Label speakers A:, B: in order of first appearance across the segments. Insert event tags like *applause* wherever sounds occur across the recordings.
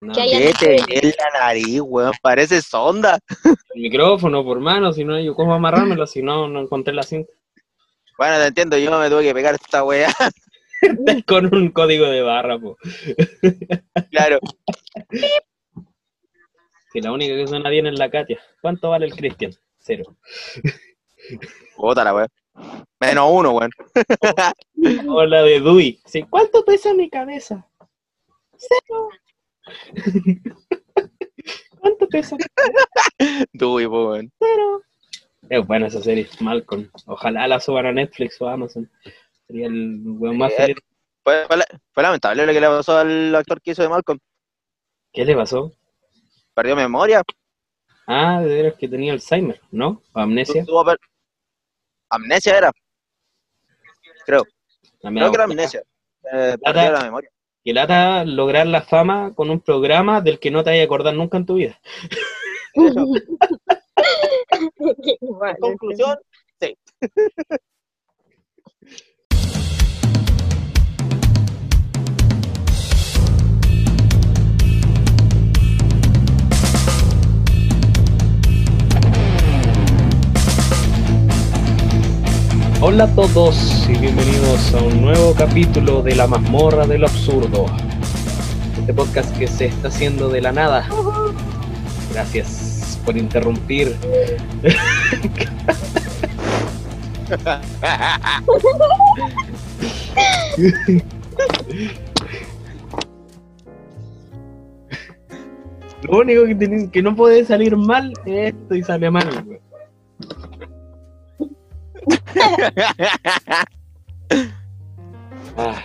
A: No,
B: Que
A: el
C: ¿Qué te en la nariz, weón? Parece sonda.
A: micrófono, por mano, si no, yo cómo amarrármelo, si no, no encontré la cinta.
C: Bueno, te entiendo, yo me tuve que pegar esta weá. *laughs*
A: Con un código de barra, po.
C: Claro. *laughs*
A: Si la única que suena bien es la Katia. ¿Cuánto vale el Cristian? Cero.
C: Puta la weá. Menos uno, weón. *laughs*
A: O la de Dewey. Sí, ¿Cuánto pesa mi cabeza? Cero. ¿Cuánto pesa? *laughs*
C: Tú, y po, weón.
A: Cero. Es buena esa serie, Malcolm. Ojalá la suban a Netflix o a Amazon. Sería el weón más
C: Eh,
A: feliz.
C: Fue, fue la- fue lamentable lo que le pasó al actor que hizo de Malcolm.
A: ¿Qué le pasó?
C: Perdió memoria.
A: Ah, de veras que tenía Alzheimer, ¿no? O amnesia.
C: Amnesia era. Creo.
A: Mea
C: Creo que era amnesia. Eh, perdió la memoria.
A: Que lata lograr la fama con un programa del que no te vayas a acordar nunca en tu vida. *laughs*
C: Conclusión, sí.
A: Hola a todos y bienvenidos a un nuevo capítulo de La mazmorra de lo absurdo. Este podcast que se está haciendo de la nada. Gracias por interrumpir. Lo único que, no puede salir mal es esto y sale mal. Ah.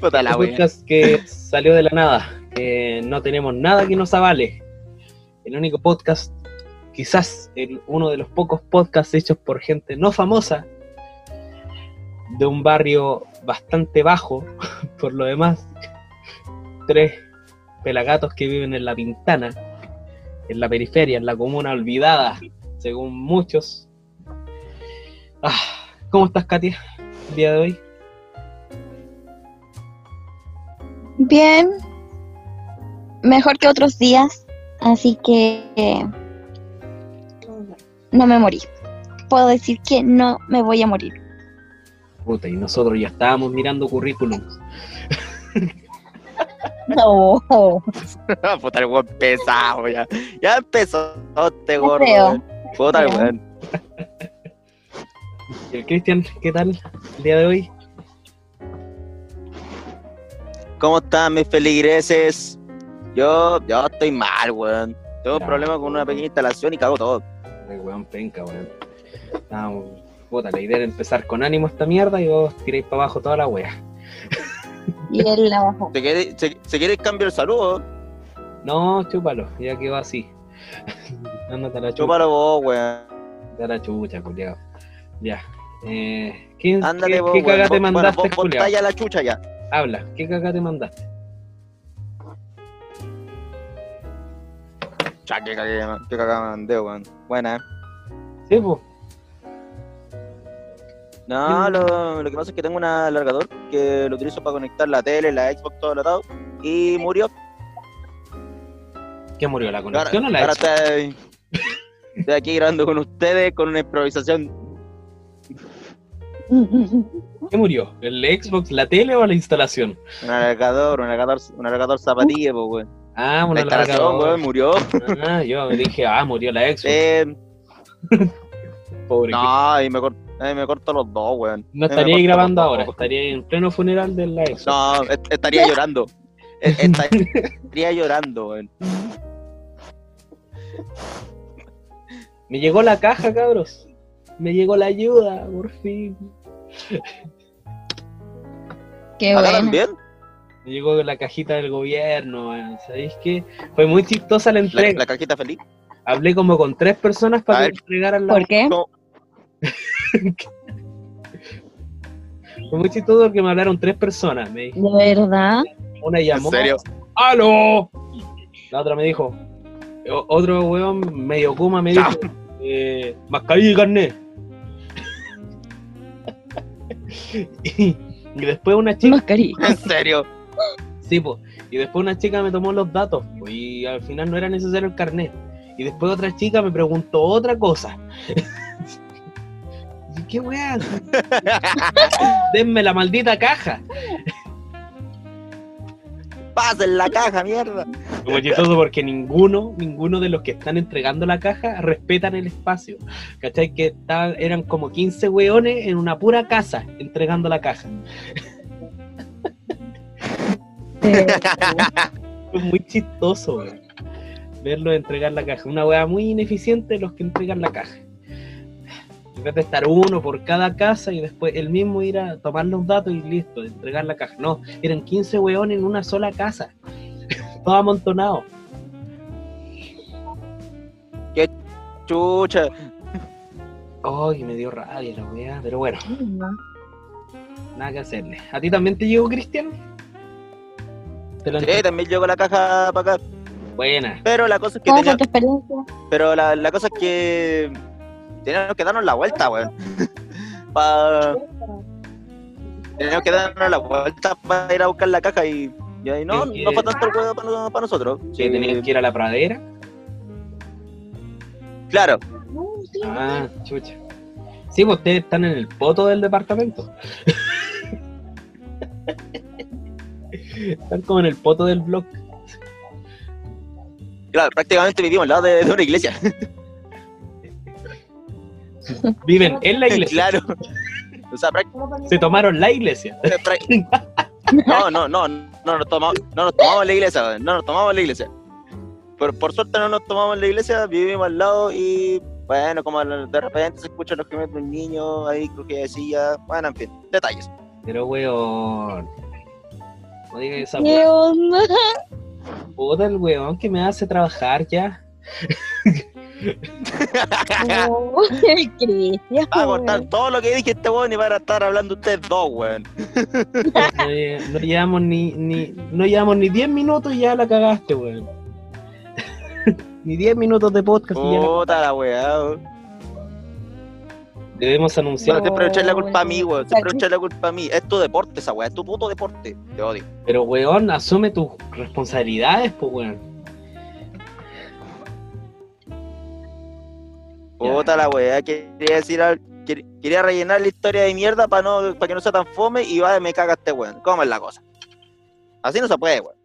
C: Puta la weá.
A: podcast que salió de la nada, que no tenemos nada que nos avale. El único podcast, quizás el, uno de los pocos podcasts hechos por gente no famosa, de un barrio bastante bajo, *laughs* por lo demás. Tres pelagatos que viven en la Pintana, en la periferia, en la comuna olvidada, según muchos. Ah, ¿Cómo estás, Katia, el día de hoy?
B: Bien. Mejor que otros días. Así que eh, no me morí. Puedo decir que no me voy a morir.
A: Puta, y nosotros ya estábamos mirando currículums.
B: No. *laughs*
C: Puta el weón pesado, ya. Ya empezó este gordo. weón. Puta el weón.
A: ¿Y el Cristian, qué tal el día de hoy?
C: ¿Cómo están mis feligreses? Yo, yo estoy mal, weón. Tengo un problema con una pequeña instalación y cago todo.
A: Ay, weón, penca, weón. Estábamos, puta, la idea era empezar con ánimo esta mierda y vos tiráis para abajo toda la wea.
B: Y él la bajó.
C: ¿Se quiere, se, se quiere cambiar el saludo?
A: No, chúpalo, ya que va así. *laughs* Ándate a la chucha.
C: Chúpalo vos, weón.
A: A la chucha, culiao. Ya. Eh, ¿quién,
C: Ándale
A: ¿Qué,
C: vos,
A: qué caga te
C: bueno,
A: mandaste,
C: vos- vos talla la chucha ya.
A: Habla, ¿qué caga te mandaste?
C: Cha, qué caga, qué caga me mandé, weón. Buena.
A: Sí, pues.
C: No, lo, lo que pasa es que tengo un alargador que lo utilizo para conectar la tele, la Xbox, todo atado. Y murió.
A: ¿Qué murió? ¿La
C: Ahora,
A: conexión o la
C: ahora
A: Xbox?
C: estoy, estoy aquí grabando con ustedes con una improvisación.
A: ¿Qué murió? ¿El Xbox, la tele o la instalación?
C: Un alargador, un alargador, un alargador zapatilla, pues, weón.
A: Ah,
C: La instalación,
A: alargador.
C: murió.
A: Ah, yo dije, ah, murió la Xbox.
C: Eh,
A: Pobre
C: no, ahí me, me corto los dos, weón.
A: No
C: me
A: estaría ahí grabando ahora,
C: dos.
A: estaría en pleno funeral de la ex.
C: No, est- estaría *laughs* llorando. Estaría llorando, weón.
A: Me llegó la caja, cabros. Me llegó la ayuda, por fin. *laughs*
B: Qué
C: ¿Acá
B: bueno.
C: también?
A: Me llegó la cajita del gobierno, weón. ¿sabéis qué? Fue muy chistosa la entrega.
C: la cajita feliz.
A: Hablé como con tres personas
C: A
A: para que
C: ver.
A: me entregaran la
B: ¿Por qué? *laughs*
A: Fue muy chistoso porque me hablaron tres personas. Me dijo,
B: ¿De verdad?
A: una llamó.
C: ¿En serio?
A: ¡Aló! La otra me dijo. Otro weón medio kuma me dijo. Eh, mascarilla y carnet. Y, *laughs* y después una chica
B: Mascarilla. *laughs*
C: ¿En serio? *laughs*
A: Sí, pues. Y después una chica me tomó los datos po, y al final no era necesario el carnet. Y después otra chica me preguntó otra cosa. ¿Qué weá? Denme la maldita caja.
C: Pasen la caja, mierda.
A: Como chistoso porque ninguno, ninguno de los que están entregando la caja respetan el espacio. ¿Cachai? Que estaban, eran como 15 weones en una pura casa entregando la caja. *laughs* Es muy chistoso, weón. Verlos entregar la caja. Una weá muy ineficiente los que entregan la caja. En vez de estar uno por cada casa y después el mismo ir a tomar los datos y listo, entregar la caja. No, eran 15 weones en una sola casa. *laughs* Todo amontonado.
C: Chucha.
A: Ay, me dio rabia la weá, pero bueno, nada que hacerle. ¿A ti también te llegó, Cristian? Te lo
C: Sí, también llegó la caja para acá.
A: Buena.
C: Pero la cosa es que
B: ¿Cómo
C: tenía, pero la, la cosa es que teníamos que darnos la vuelta, weón. *laughs* Pa... Teníamos que darnos la vuelta para ir a buscar la caja y, y ahí no,
A: ¿Qué-
C: no fue tanto el juego para, para nosotros.
A: Que
C: Sí,
A: tenías que ir a la pradera.
C: Claro,
A: Ah, chucha. Sí, pues ustedes están en el poto del departamento. están como en el poto del blog.
C: claro, prácticamente vivimos al lado de, de una iglesia. *laughs*
A: Viven *laughs* en la iglesia.
C: claro. O sea, prácticamente
A: Se tomaron la iglesia.
C: No, no, no, no nos tomamos, no nos tomamos la iglesia, no nos tomamos la iglesia. Pero por suerte no nos tomamos la iglesia, vivimos al lado y bueno, como de repente se escuchan los que de un niño ahí cruje de silla, bueno, en fin, detalles.
A: Pero weón. No digas esa
B: ¿Qué onda?
A: puta el weón que me hace trabajar ya. *laughs*
B: Oh, el Cristian.
C: Va a cortar todo lo que dije este weón y van a estar hablando ustedes dos, weón.
A: No, lle- no llevamos ni, ni, no llevamos ni 10 minutos y ya la cagaste, weón. *laughs* ni 10 minutos de podcast y ya la-
C: Puta la weá, weón.
A: debemos anunciar.
C: Bueno, siempre echarle la culpa a mí,
B: weón.
C: Siempre echarle la culpa a mí. Es tu deporte esa weá, es tu puto deporte. Te odio.
A: Pero weón, asume tus responsabilidades, pues weón.
C: Puta la weá, quería decir al- Quería rellenar la historia de mierda para no, para que no sea tan fome y va, me caga este weón. ¿Cómo es la cosa? Así no se puede, weón.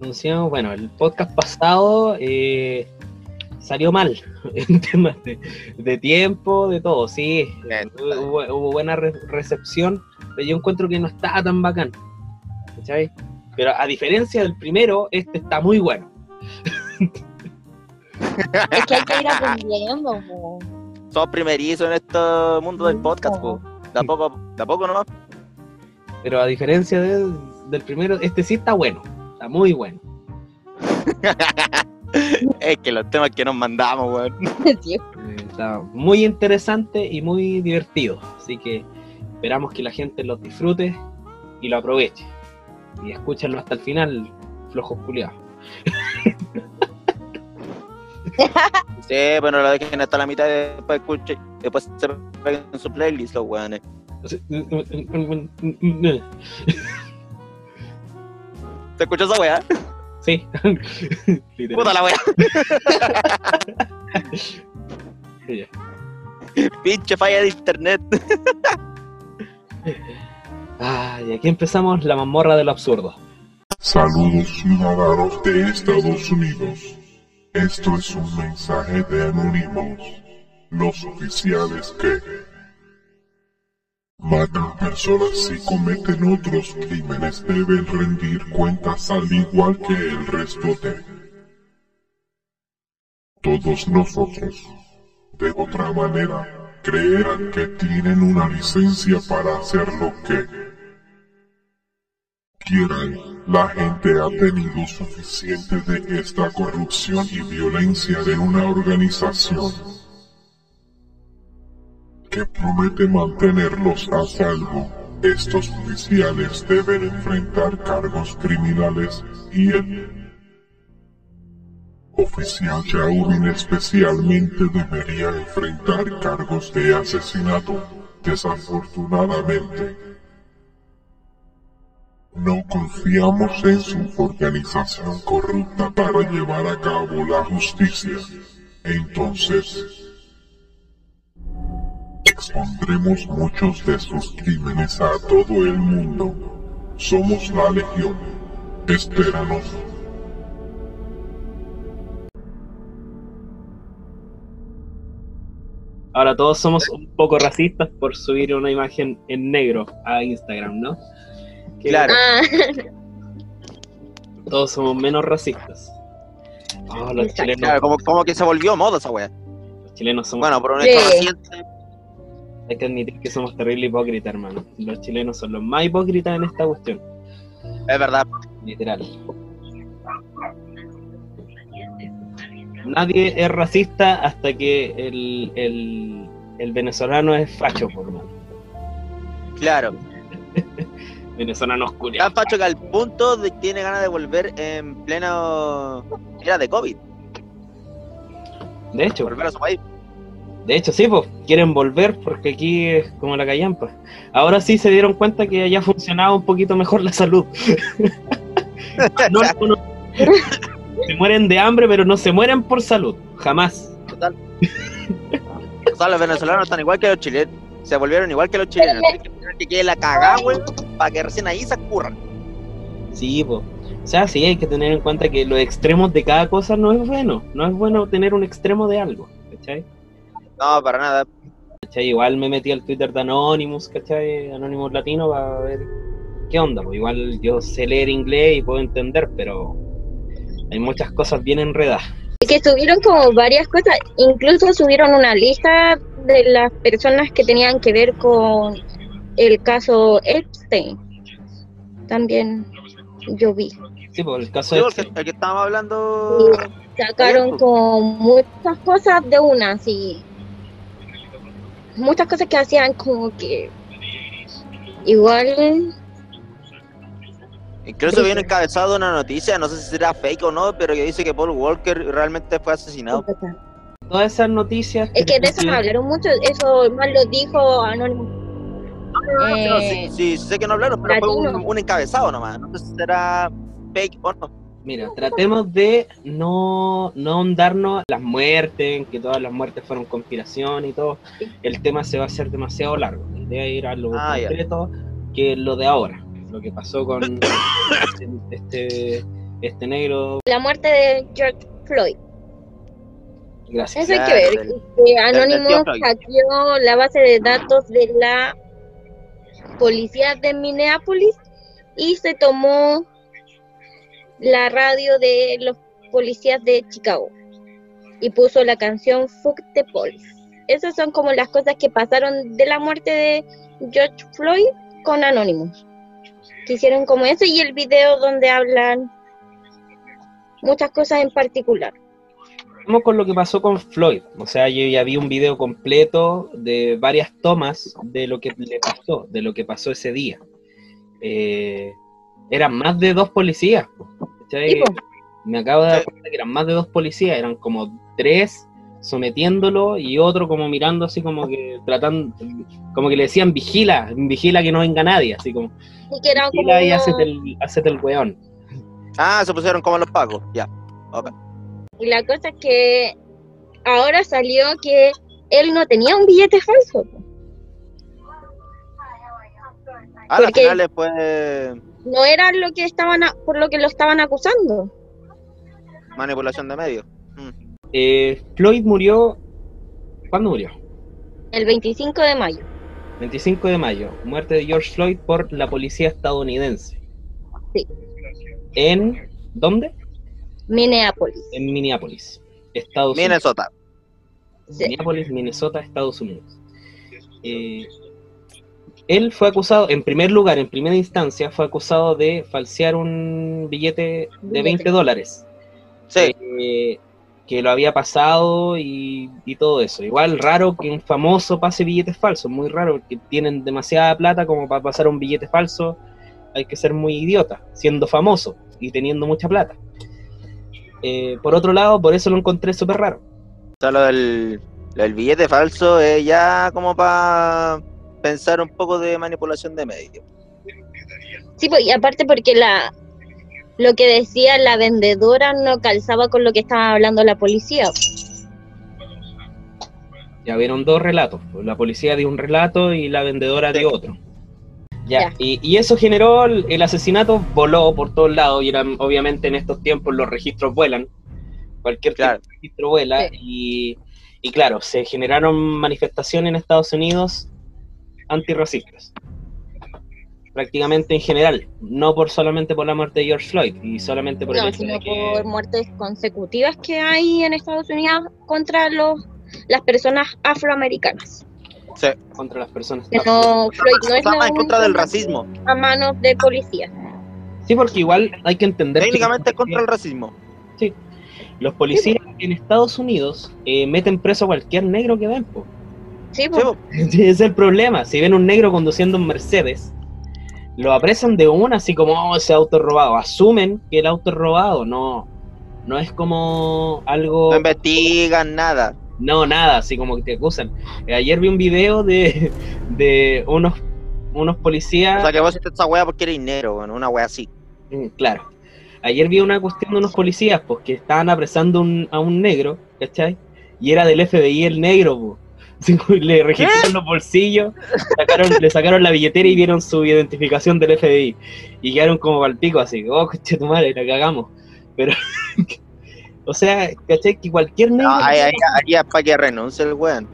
A: Anunciamos, bueno, el podcast pasado eh, salió mal *laughs* en temas de, de tiempo, de todo, sí. Hubo, hubo buena re- recepción, pero yo encuentro que no estaba tan bacán. ¿Cachai? Pero a diferencia del primero, este está muy bueno. *laughs*
B: Es que hay que ir aprendiendo, po.
C: Somos primerizos en este mundo del podcast, po. Tampoco, tampoco nomás.
A: Pero a diferencia del, del primero, este sí está bueno. Está muy bueno. *laughs*
C: Es que los temas que nos mandamos, weón. *laughs*
B: Sí.
A: Eh, Está muy interesante y muy divertido. Así que esperamos que la gente los disfrute y lo aproveche. Y escúchenlo hasta el final, flojos culiados. *laughs* *laughs*
C: Sí, pero lo dejen hasta la mitad y después escuchen. Después se peguen en su playlist, los weones. ¿Se *laughs* escuchó esa weá?
A: Sí. *laughs*
C: Puta la weá. Pinche falla de internet.
A: Ah, y aquí empezamos la mazmorra de lo absurdo.
D: Saludos ciudadanos de Estados Unidos. Esto es un mensaje de anónimos, los oficiales que matan personas y cometen otros crímenes deben rendir cuentas al igual que el resto de todos nosotros. De otra manera, creerán que tienen una licencia para hacer lo que quieran. La gente ha tenido suficiente de esta corrupción y violencia de una organización que promete mantenerlos a salvo. Estos oficiales deben enfrentar cargos criminales y el oficial Chauvin especialmente debería enfrentar cargos de asesinato. Desafortunadamente, No confiamos en su organización corrupta para llevar a cabo la justicia. Entonces, expondremos muchos de sus crímenes a todo el mundo. Somos la Legión. Espéranos.
A: Ahora todos somos un poco racistas por subir una imagen en negro a Instagram, ¿no? Que
C: Claro.
B: Ah, *laughs*
A: Todos somos menos racistas. Oh, los, chilenos,
C: Claro, como, como que se volvió moda esa wea.
A: los chilenos somos,
C: Bueno, por un
B: Sí.
C: hecho reciente.
A: hay que admitir que somos terrible hipócritas, hermano. Los chilenos son los más hipócritas en esta cuestión,
C: Es verdad.
A: literal. Nadie es racista hasta que el, el, el venezolano es facho, por mano.
C: Claro. *laughs*
A: Venezolano oscuridad.
C: Tan facho que al punto de tiene ganas de volver en pleno. Era de COVID.
A: De hecho,
C: Volver a su país.
A: de hecho, sí, pues, quieren volver porque aquí es como la callampa. Ahora sí se dieron cuenta que allá funcionaba un poquito mejor la salud. *laughs* No, no, no. Se mueren de hambre, pero no se mueren por salud. Jamás.
C: Total. O sea, los venezolanos están igual que los chilenos. Se volvieron igual que los chilenos. *laughs* Tienen que la cagada, güey, para que recién ahí se curran.
A: Sí, pues. O sea, sí, hay que tener en cuenta que los extremos de cada cosa no es bueno. No es bueno tener un extremo de algo. ¿Cachai?
C: No, para nada.
A: ¿Cachai? Igual me metí al Twitter de Anonymous, ¿cachai? Anonymous Latino para ver qué onda. Pues igual yo sé leer inglés y puedo entender, pero hay muchas cosas bien enredadas.
B: que subieron como varias cosas, incluso subieron una lista de las personas que tenían que ver con el caso Epstein. También yo vi.
A: Sí, pues el caso
C: Sí,
A: es
C: el que, el que estábamos hablando.
B: Sacaron como muchas cosas de una, así. Muchas cosas que hacían como que igual
C: Incluso vi un encabezado una noticia, no sé si será fake o no, pero que dice que Paul Walker realmente fue asesinado.
A: todas esas noticias.
B: Es que de eso no hablaron mucho, eso más lo dijo Anónimo.
C: No,
B: Eh,
C: sí, sí, sé que no hablaron, pero fue un, encabezado nomás. No sé si será fake o no.
A: Mira, tratemos de no, no ahondarnos las muertes, en que todas las muertes fueron conspiración y todo. El tema se va a hacer demasiado largo. La idea es ir a lo
C: Ah, ya.
A: concreto, que lo de ahora. Lo que pasó con *coughs* este, este negro.
B: la muerte de George Floyd.
A: Gracias.
B: Eso hay que ver.
C: del
B: Anónimo hackeó la base de datos de la policía de Minneapolis y se tomó la radio de los policías de Chicago y puso la canción Fuck the Police. Esas son como las cosas que pasaron de la muerte de George Floyd con Anonymous. Que hicieron como eso y el video donde hablan muchas cosas en particular.
A: Vamos con lo que pasó con Floyd. O sea, yo ya vi un video completo de varias tomas de lo que le pasó, de lo que pasó ese día. Eh, eran más de dos policías. Me acabo de dar cuenta que eran más de dos policías, eran como tres sometiéndolo y otro como mirando así como que tratando, como que le decían vigila, vigila que no venga nadie, así como
B: Y que eran como
A: vigila y
B: unos-
A: hacete el, hacete el weón.
C: Ah, se pusieron como los pagos, ya. Ok.
B: Y la cosa es que ahora salió que él no tenía un billete falso.
C: Ah, al final después
B: No era lo que estaban a- por lo que lo estaban acusando.
C: manipulación de medios.
A: Eh, Floyd murió, ¿cuándo murió?
B: El 25 de mayo.
A: 25 de mayo, muerte de George Floyd por la policía estadounidense.
B: Sí.
A: ¿En dónde?
B: Minneapolis.
A: En Minneapolis, Estados Unidos.
C: Minnesota.
B: Sí.
A: Minneapolis, Minnesota, Estados Unidos. Eh, él fue acusado, en primer lugar, en primera instancia, fue acusado de falsear un billete de
B: Billete.
A: 20 dólares.
C: Sí,
A: eh, que lo había pasado y, y todo eso. Igual raro que un famoso pase billetes falsos, muy raro, porque tienen demasiada plata como para pasar un billete falso. Hay que ser muy idiota, siendo famoso y teniendo mucha plata. Eh, por otro lado, por eso lo encontré súper raro.
C: o sea, lo del, lo del billete falso es ya como para pensar un poco de manipulación de medios.
B: Sí, pues, y aparte porque la lo que decía la vendedora no calzaba con lo que estaba hablando la policía.
A: Ya vieron dos relatos. La policía dio un relato y la vendedora dio otro. Ya,
B: Ya.
A: Y, y eso generó el, el asesinato, voló por todos lados y eran, obviamente en estos tiempos los registros vuelan. Cualquier tipo de registro vuela y, y claro, se generaron manifestaciones en Estados Unidos antirracistas. Prácticamente en general, no por solamente por la muerte de George Floyd y solamente por el
B: No,
A: hecho
B: sino
A: de que...
B: por muertes consecutivas que hay en Estados Unidos contra los las personas afroamericanas.
C: Sí.
A: contra las personas
B: Que no, Floyd no es la
C: en contra del racismo.
B: a manos de policía.
A: Sí, porque igual hay que entender
C: Técnicamente contra el
A: policías,
C: racismo.
A: los policías en Estados Unidos eh, meten preso a cualquier negro que ven. po.
B: Sí,
C: Sí,
B: pues,
C: po. *laughs*
A: Ese es el problema. Si ven un negro conduciendo un Mercedes, lo apresan de una, así como "Oh, ese auto robado. Asumen que el auto es robado. No, no es como algo.
C: No investigan nada.
A: No, nada, así como que te acusan. Eh, Ayer vi un video de, de unos, unos policías.
C: O sea que vos hiciste esa wea porque eres weón, una wea así.
A: Mm, Claro. Ayer vi una cuestión de unos policías, pues, que estaban apresando un- a un negro, ¿cachai? Y era del FBI el negro, pues. *laughs* Pues, Le registraron los bolsillos, sacaron- le sacaron la billetera y vieron su identificación del FBI. Y quedaron como palpico así, oh, coche tu madre, la cagamos. Pero, *laughs* o sea, ¿cachai? Que cualquier negro...
C: No, ahí, ahí, ahí es para que renuncie el weón.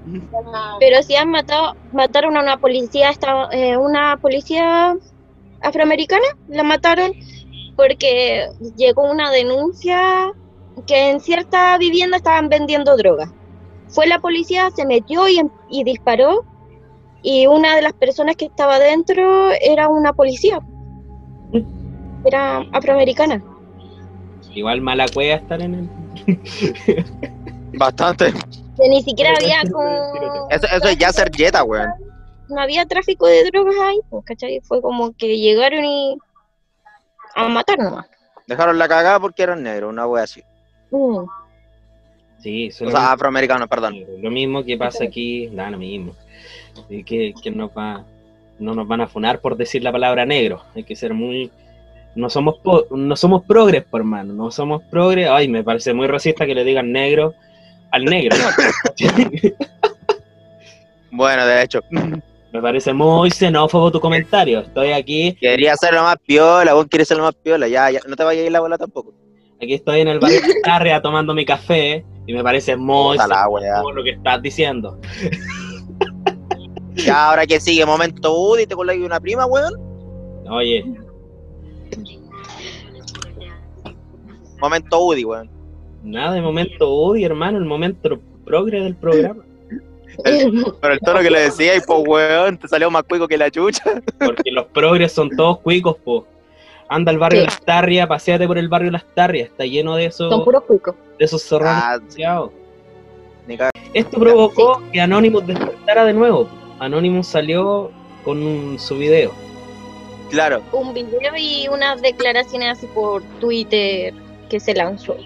B: pero si han matado, mataron a una policía, esta- eh, una policía afroamericana, la mataron porque llegó una denuncia que en cierta vivienda estaban vendiendo droga. Fue la policía, se metió y, y disparó y una de las personas que estaba dentro era una policía. Era afroamericana.
A: Igual mala cueva estar en el... *laughs*
C: Bastante.
B: Que ni siquiera había como...
C: Eso, eso es ya ser jeta, weón.
B: no había tráfico de drogas ahí, pues, ¿cachai? Fue como que llegaron y a matar nomás.
C: Dejaron la cagada porque eran negros, una wea así.
B: Mm.
A: Sí, eso
C: O sea, afroamericanos, perdón.
A: Lo mismo que pasa aquí, da lo mismo. Y que, que nos va, no nos van a funar por decir la palabra negro. Hay que ser muy. No somos po- no somos progres, por hermano. No somos progres. Ay, me parece muy racista que le digan negro al negro. *laughs*
C: Bueno, de hecho, *laughs*
A: me parece muy xenófobo tu comentario. Estoy aquí,
C: quería ser lo más piola, vos quieres ser lo más piola, ya, ya, no te vayas a ir la bola tampoco.
A: aquí estoy en el barrio de Tarria *laughs* tomando mi café y me parece muy xenófobo lo que estás diciendo.
C: Ya, ahora que sigue, momento Udi, te con una prima, weón.
A: Oye,
C: Momento Udi, weón.
A: nada de momento Udi, hermano, el momento progre del programa.
C: Pero el tono que le decía, y pues, weón, te salió más cuico que la chucha.
A: Porque los progres son todos cuicos, po. Anda al barrio
B: Sí.
A: Las Tarrias, paseate por el barrio Las Tarrias, está lleno de esos,
B: Son puros cuicos.
A: de esos zorrones
C: Ah, sí.
A: Esto provocó que Anonymous despertara de nuevo. Anonymous salió con un- su video.
C: Claro,
B: Un video y unas declaraciones así por Twitter que se lanzó.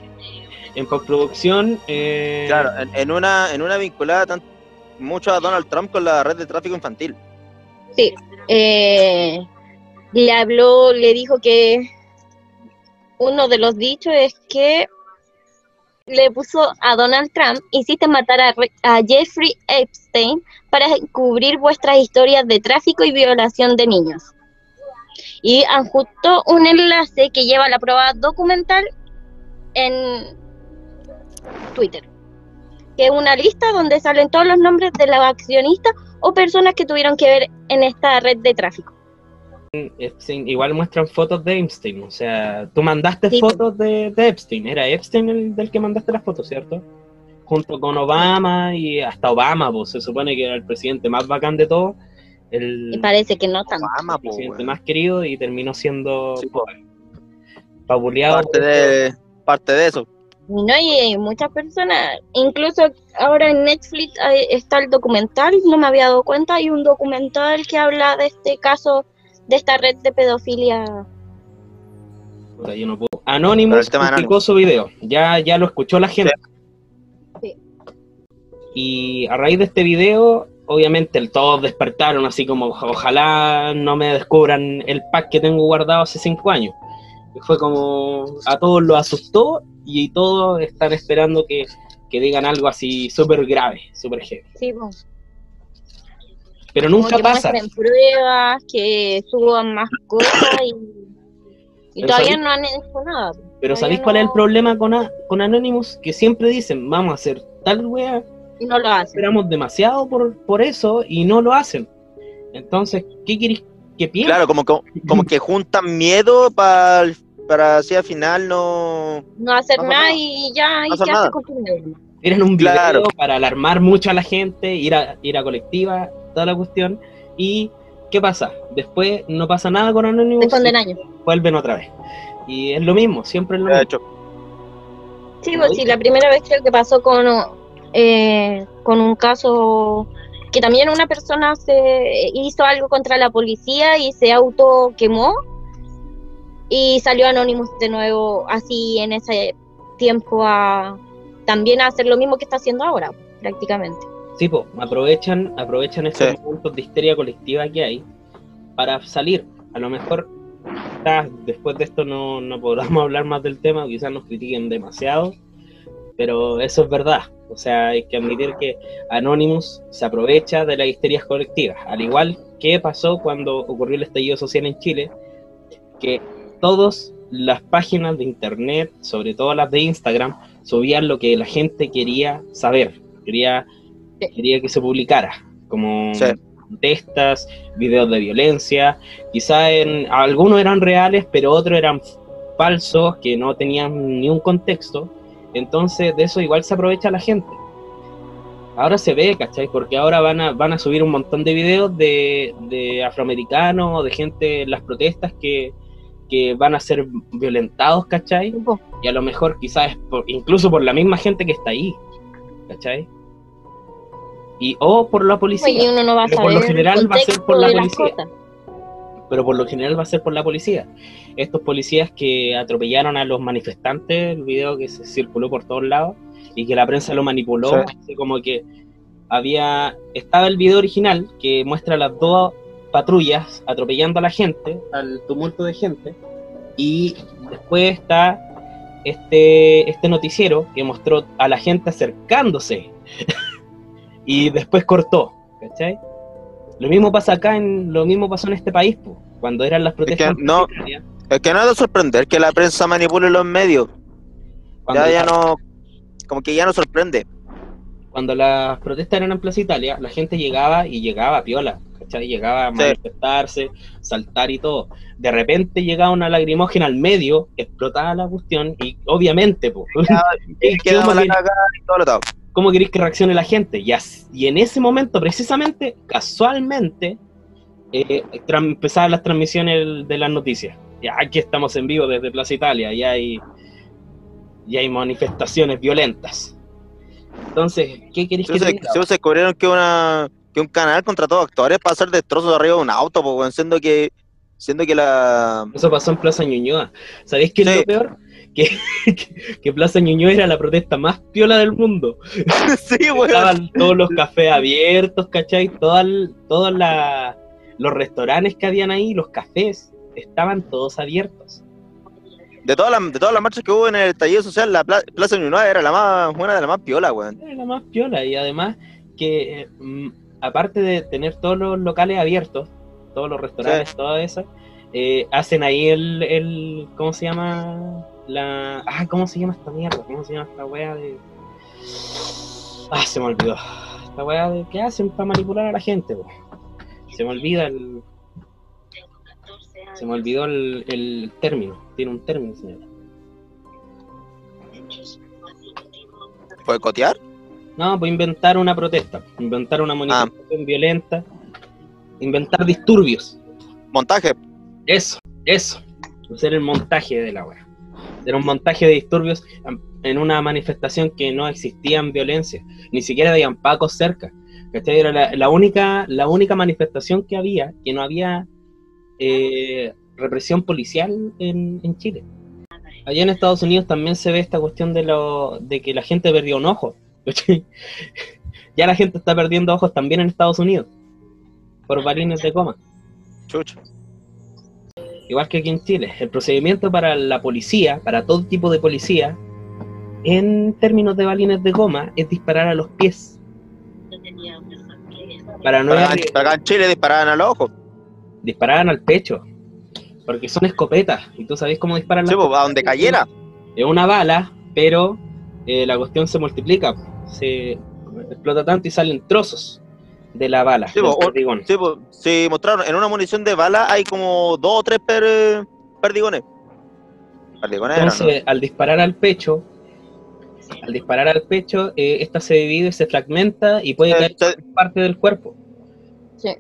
A: En postproducción, eh,
C: claro, en, en una, en una vinculada tan, mucho a Donald Trump con la red de tráfico infantil.
B: Sí. Eh, le habló, le dijo que uno de los dichos es que le puso a Donald Trump, hiciste matar a, Re- a Jeffrey Epstein para encubrir vuestras historias de tráfico y violación de niños. Y adjuntó un enlace que lleva la prueba documental en Twitter, que es una lista donde salen todos los nombres de los accionistas o personas que tuvieron que ver en esta red de tráfico.
A: Epstein- igual muestran fotos de Epstein. O sea, tú mandaste
B: Sí.
A: fotos de, de Epstein. Era Epstein el del que mandaste las fotos, ¿cierto? Junto con Obama y hasta Obama, pues se supone que era el presidente más bacán de todos. El,
B: Y parece que no tanto.
C: Obama, po,
A: presidente
C: weón.
A: más querido y terminó siendo
C: Sí. Parte de, parte de eso.
B: Y no hay muchas personas, incluso ahora en Netflix hay- está el documental, no me había dado cuenta, hay un documental que habla de este caso, de esta red de pedofilia.
A: Puta, yo no puedo. Anonymous publicó su video. Ya, ya lo escuchó la gente.
B: Sí.
A: Y a raíz de este video, obviamente el, todos despertaron así como ojalá no me descubran el pack que tengo guardado hace cinco años. Y fue como a todos lo asustó y todos están esperando que, que digan algo así súper grave, súper heavy.
B: Sí, pues.
A: Pero nunca
B: que
A: pasa.
B: muestren pruebas, que suban más cosas y, todavía
A: sabéis-
B: no han hecho nada.
A: Pero ¿sabéis cuál es el problema con, A- con Anonymous? Que siempre dicen, vamos a hacer tal wea,
B: Y no lo hacen.
A: esperamos demasiado por, por eso y no lo hacen. Entonces, ¿qué queréis que piensen?
C: Claro, como, como, como que juntan miedo para para así al final no.
B: No hacer
C: No
B: nada
C: nada.
B: y ya, y
C: No hacer
B: ya
C: nada.
B: se.
A: Tienen un video
C: Claro.
A: para alarmar mucho a la gente, ir a, ir a colectiva, toda la cuestión. ¿Y qué pasa? Después no pasa nada con Anonymous y
B: años.
A: vuelven otra vez. Y es lo mismo, siempre es lo mismo.
C: hecho,
B: Sí, pues sí, la primera vez creo que pasó con, eh, con un caso que también una persona se hizo algo contra la policía y se auto quemó y salió Anonymous de nuevo así en ese tiempo a también a hacer lo mismo que está haciendo ahora prácticamente.
A: Sí, po, aprovechan, aprovechan estos
C: Sí.
A: momentos de histeria colectiva que hay para salir. A lo mejor quizás después de esto no, no podamos *laughs* hablar más del tema, quizás nos critiquen demasiado, pero eso es verdad. O sea, hay que admitir que Anonymous se aprovecha de las histerias colectivas, al igual que pasó cuando ocurrió el estallido social en Chile, que todas las páginas de internet, sobre todo las de Instagram, subían lo que la gente quería saber, quería, quería que se publicara, como
C: Sí.
A: protestas, videos de violencia, quizá en algunos eran reales, pero otros eran falsos, que no tenían ni un contexto, entonces de eso igual se aprovecha la gente. Ahora se ve, ¿cachai? Porque ahora van a, van a subir un montón de videos de, de afroamericanos, de gente en las protestas que, que van a ser violentados, ¿cachai? Y a lo mejor quizás es por- incluso por la misma gente que está ahí, ¿cachai? Y o por la policía,
B: uno no va a
A: Pero
B: saber
A: por lo general va a ser por la policía. pero por lo general va a ser por la policía. Estos policías que atropellaron a los manifestantes, el video que se circuló por todos lados y que la prensa lo manipuló,
C: Sí.
A: así como que había estaba el video original que muestra las dos patrullas atropellando a la gente, al tumulto de gente, y después está este, este noticiero que mostró a la gente acercándose *laughs* y después cortó, ¿cachai? Lo mismo pasa acá, en, lo mismo pasó en este país, po, cuando eran las protestas.
C: que no- es que no es de sorprender que la prensa manipule los medios.
A: cuando,
C: Ya, ya no. Como que ya no sorprende.
A: cuando las protestas eran en Plaza Italia, la gente llegaba y llegaba a piola, ¿cachai? Llegaba a manifestarse, saltar y todo. De repente llegaba una lagrimógena al medio, explotaba la cuestión y obviamente, *laughs*
C: Y
A: ¿Cómo
C: y todo lo todo.
A: ¿cómo queréis que reaccione la gente? Y, y en ese momento, precisamente, casualmente, eh, empezaban las transmisiones de las noticias. Ya aquí estamos en vivo desde Plaza Italia, y hay, y hay manifestaciones violentas. Entonces, ¿qué queréis que
C: se, se descubrieron que una que un canal contrató actores para hacer destrozos arriba de un auto, siendo que siendo que la
A: Eso pasó en Plaza Ñuñoa. ¿Sabéis qué es lo peor? Que, que, *laughs* que Plaza Ñuñoa era la protesta más piola del mundo. *laughs*
C: sí, weón.
A: Estaban todos los cafés abiertos, ¿cachai? Todas todos la- los restaurantes que habían ahí, los cafés, estaban todos abiertos.
C: De todas las de todas las marchas que hubo en el estallido social, la pla- Plaza Ñuñoa era la más una de las más piola, weón.
A: Era la más piola y además que, eh, mm, aparte de tener todos los locales abiertos, todos los restaurantes, todo eso, eh, hacen ahí el, el, ¿cómo se llama? La, ah, ¿cómo se llama esta mierda? ¿Cómo se llama esta wea de... Ah, se me olvidó. Esta wea de que hacen para manipular a la gente, po? Se me olvida el... Se me olvidó el, el término. Tiene un término, señor.
C: ¿Fue cotear?
A: No, pues inventar una protesta, inventar
C: Ah.
A: una manifestación violenta, inventar disturbios.
C: Montaje.
A: Eso, eso. Hacer el montaje de la wea. Hacer un montaje de disturbios en una manifestación que no existían violencia, ni siquiera habían pacos cerca. ¿cachai? Era la, la única, la única manifestación que había, que no había eh, represión policial en, en Chile. Allá en Estados Unidos también se ve esta cuestión de, lo, de que la gente perdió un ojo. *laughs* Ya la gente está perdiendo ojos también en Estados Unidos por balines de goma.
C: Chucha.
A: Igual que aquí en Chile. El procedimiento para la policía, para todo tipo de policía, en términos de balines de goma, es disparar a los pies. Para no
C: Acá, acá en Chile disparaban a los ojos.
A: disparaban al pecho. Porque son escopetas. Y tú sabes cómo disparan
C: Sí,
A: las
C: pues, a donde cayera.
A: Es una bala, pero eh, la cuestión se multiplica. Se explota tanto y salen trozos de la bala.
C: Sí,
A: del
C: o-
A: perdigón.
C: Sí, sí, mostraron, en una munición de bala hay como dos o tres per, perdigones. Perdigones eran, ¿no?
A: Entonces, al disparar al pecho, al disparar al pecho, eh, esta se divide, se fragmenta y puede caer
C: se-
A: en parte del cuerpo.
B: Sí.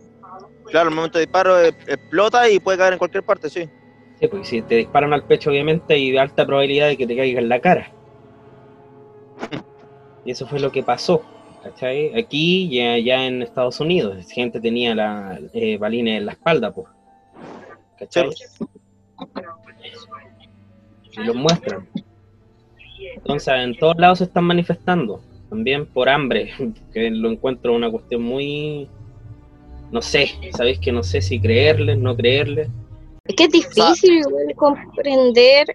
C: Claro, el momento de disparo eh, explota y puede caer en cualquier parte, sí.
A: Sí, porque si te disparan al pecho, obviamente hay alta probabilidad de que te caiga en la cara. *laughs* Y eso fue lo que pasó. ¿cachai? Aquí y allá en Estados Unidos, la gente tenía la eh, balines en la espalda, pues. ¿cachai? Y los muestran. Entonces, en todos lados se están manifestando. También por hambre, *laughs* que lo encuentro una cuestión muy. No sé, sabéis que no sé si creerles, no creerles.
B: Es que es difícil comprender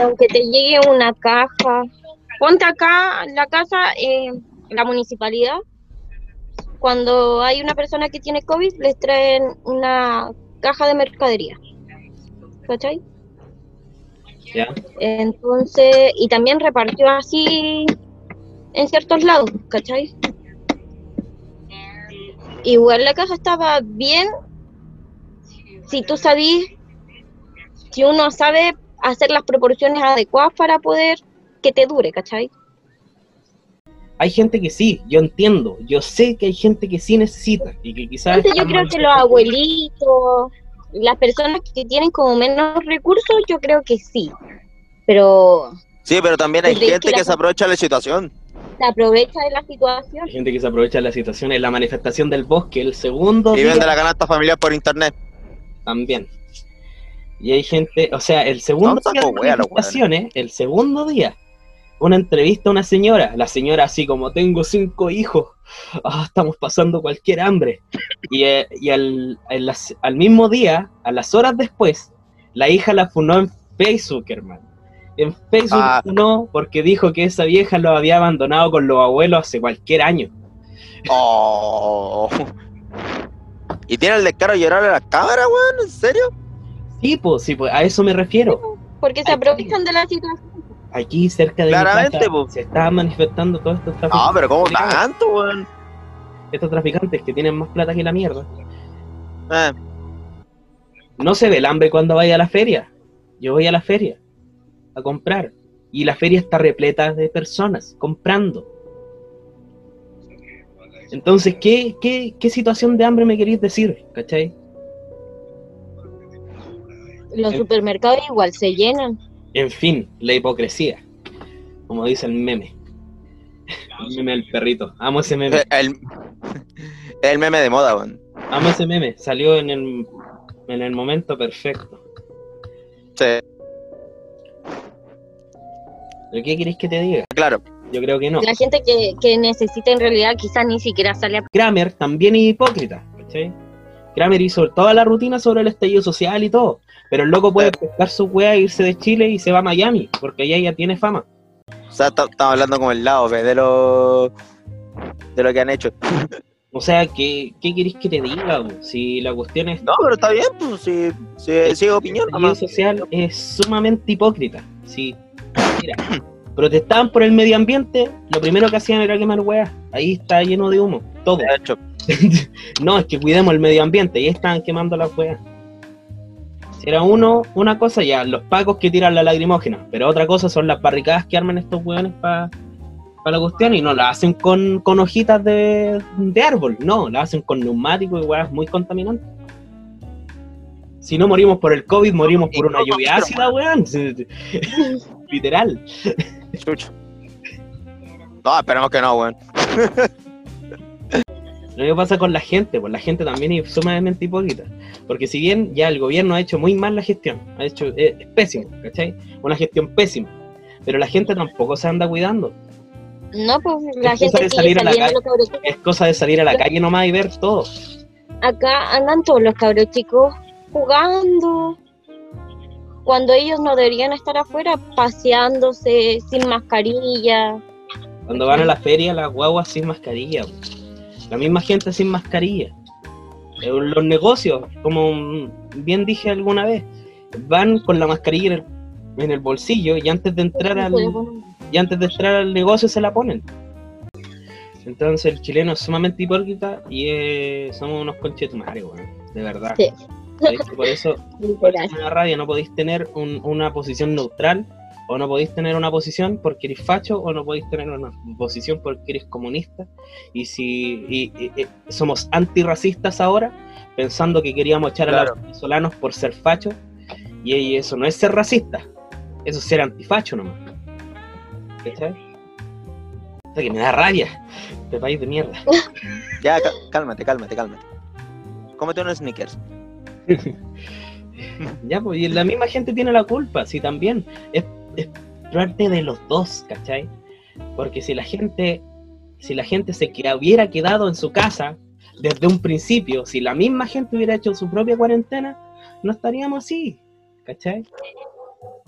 B: aunque te llegue una caja, ponte acá la casa, eh, la municipalidad, cuando hay una persona que tiene COVID, les traen una caja de mercadería. ¿Cachai?
A: ¿Ya?
B: Entonces, y también repartió así en ciertos lados, ¿cachai? Igual la caja estaba bien si tú sabís, si uno sabe hacer las proporciones adecuadas para poder que te dure, ¿cachai?
A: Hay gente que sí, yo entiendo, yo sé que hay gente que sí necesita y que quizás...
B: Entonces yo creo que los abuelitos, las personas que tienen como menos recursos, yo creo que sí. Pero
C: Sí, pero también hay
B: ¿Tú crees
C: gente
B: que
C: que
B: la-
C: se aprovecha de la situación.
B: se aprovecha de la situación.
A: Hay gente que se aprovecha de la situación en la manifestación del bosque, el segundo
C: Y vende la canasta familiar por internet.
A: también. Y hay gente, o sea, el segundo día de
C: saco wea los
A: manifestaciones, el segundo día, una entrevista a una señora, la señora así como, tengo cinco hijos, ah, estamos pasando cualquier hambre. Y, eh, y al, las- al mismo día, a las horas después, la hija la funó en Facebook, hermano. En Facebook
C: Ah.
A: funó porque dijo que esa vieja lo había abandonado con los abuelos hace cualquier año.
C: Oh. Y tiene el descaro de llorar a la cámara, weón, ¿en serio?
A: Sí, pues, sí, pues, a eso me refiero.
B: Porque se aprovechan de la situación.
A: Aquí cerca de mi
C: Claramente,
A: casa,
C: po.
A: se estaban manifestando todos estos
C: No,
A: traficantes,
C: pero ¿cómo tanto, weón?
A: estos traficantes que tienen más plata que la mierda.
C: Eh,
A: No se ve el hambre cuando vaya a la feria. Yo voy a la feria a comprar y la feria está repleta de personas comprando. Entonces, ¿qué, qué, qué situación de hambre me queréis decir? ¿Cachai?
B: Los supermercados igual se llenan.
A: En fin, la hipocresía. Como dice el meme. El meme del perrito. Amo ese meme.
C: el, el meme de moda, weón.
A: Amo ese meme. Salió en el, en el momento perfecto.
C: Sí,
A: ¿Pero qué queréis que te diga?
C: claro.
A: Yo creo que no.
B: La gente que, que necesita en realidad quizás ni siquiera sale a...
A: Kramer también es hipócrita. ¿cachai? Kramer hizo toda la rutina sobre el estallido social y todo. Pero el loco puede pescar su wea, irse de Chile y se va a Miami. Porque allá ya tiene fama.
C: O sea, ta- estamos hablando como el lado, de lo, de lo que han hecho. *laughs*
A: O sea, ¿qué, qué queréis que te diga? Si la cuestión es
C: No, pero está bien, pues, si, si, si es opinión nomás.
A: social es sumamente hipócrita. Sí. Mira, *clears throat* protestaban por el medio ambiente, lo primero que hacían era quemar weas. Ahí está lleno de humo, todo.
C: De hecho, *laughs*
A: no, es que cuidemos el medio ambiente y ahí estaban quemando las weas. Era uno, una cosa ya, los pacos que tiran la lagrimógena, pero otra cosa son las barricadas que arman estos weones para la cuestión y no la hacen con, con hojitas de, de árbol, no, la hacen con neumáticos y weas muy contaminantes. Si no morimos por el COVID, morimos por una lluvia ácida, weón. *laughs* Literal.
C: chucho. No, esperemos que no, weón. *laughs*
A: Lo mismo pasa con la gente, pues la gente también es sumamente hipócrita. Porque si bien ya el gobierno ha hecho muy mal la gestión, ha hecho, es, es pésimo, ¿cachai? Una gestión pésima. Pero la gente tampoco se anda cuidando.
B: No, pues la
A: Es cosa
B: gente
A: de
B: sigue
A: salir a la calle. Es cosa de salir a la calle nomás y ver todo.
B: Acá andan todos los cabros chicos jugando. Cuando ellos no deberían estar afuera paseándose sin mascarilla.
A: Cuando van a la feria, las guaguas sin mascarilla. po. La misma gente sin mascarilla. Los negocios, como bien dije alguna vez, van con la mascarilla en el, en el bolsillo y antes de entrar al, y antes de entrar al negocio se la ponen. Entonces el chileno es sumamente hipócrita y eh, somos unos conchetumares, weón, de verdad.
B: Sí.
A: ¿Sabéis que Por eso en la radio no podéis tener un- una posición neutral o no podéis tener una posición porque eres facho o no podéis tener una posición porque eres comunista y si y- y- y somos antirracistas ahora pensando que queríamos echar a los venezolanos por ser fachos y, eso no es ser racista eso es ser antifacho nomás que me da rabia este país de mierda *laughs*
C: Ya, cá- cálmate, cálmate, cálmate. Cómete unos sneakers. *laughs*
A: Ya, pues, y la misma gente tiene la culpa, sí, también. Es, es parte de los dos, ¿cachai? Porque si la gente, si la gente se que- hubiera quedado en su casa desde un principio, si la misma gente hubiera hecho su propia cuarentena, no estaríamos así, ¿cachai?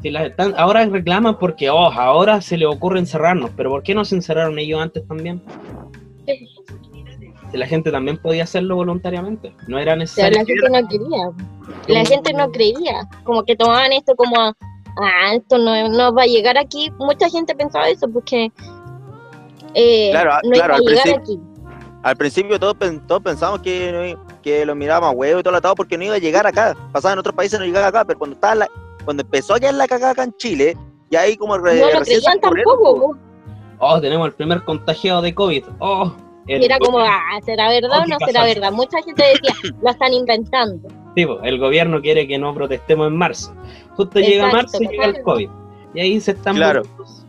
A: Si la están- ahora reclaman porque, oh, ahora se le ocurre encerrarnos, pero ¿por qué no se encerraron ellos antes también? Si la gente también podía hacerlo voluntariamente, no era
B: O sea,
A: necesario.
B: la gente no quería. La gente no creía. Como que tomaban esto como, ah, esto no, no va a llegar aquí. Mucha gente pensaba eso porque eh,
C: Claro,
B: no
C: claro,
B: iba
C: al
B: a llegar
C: principio-
B: aquí.
C: Al principio todos, pen- todos pensamos que, que lo mirábamos a huevo y todo lo atado porque no iba a llegar acá. Pasaba en otros países no llegaba acá, pero cuando estaba la- cuando empezó a quedar la cagada acá en Chile, y ahí como re-
B: No lo
C: recién se
B: creían tampoco.
C: po.
B: po.
A: Oh, tenemos el primer contagiado de COVID. Oh,
B: era como, ah, ¿será verdad
A: Oh,
B: o no será verdad? Mucha gente decía, lo están inventando.
A: tipo, el gobierno quiere que no protestemos en marzo. Justo llega marzo y llega el. COVID. Y ahí se están
C: Claro.
A: muriendo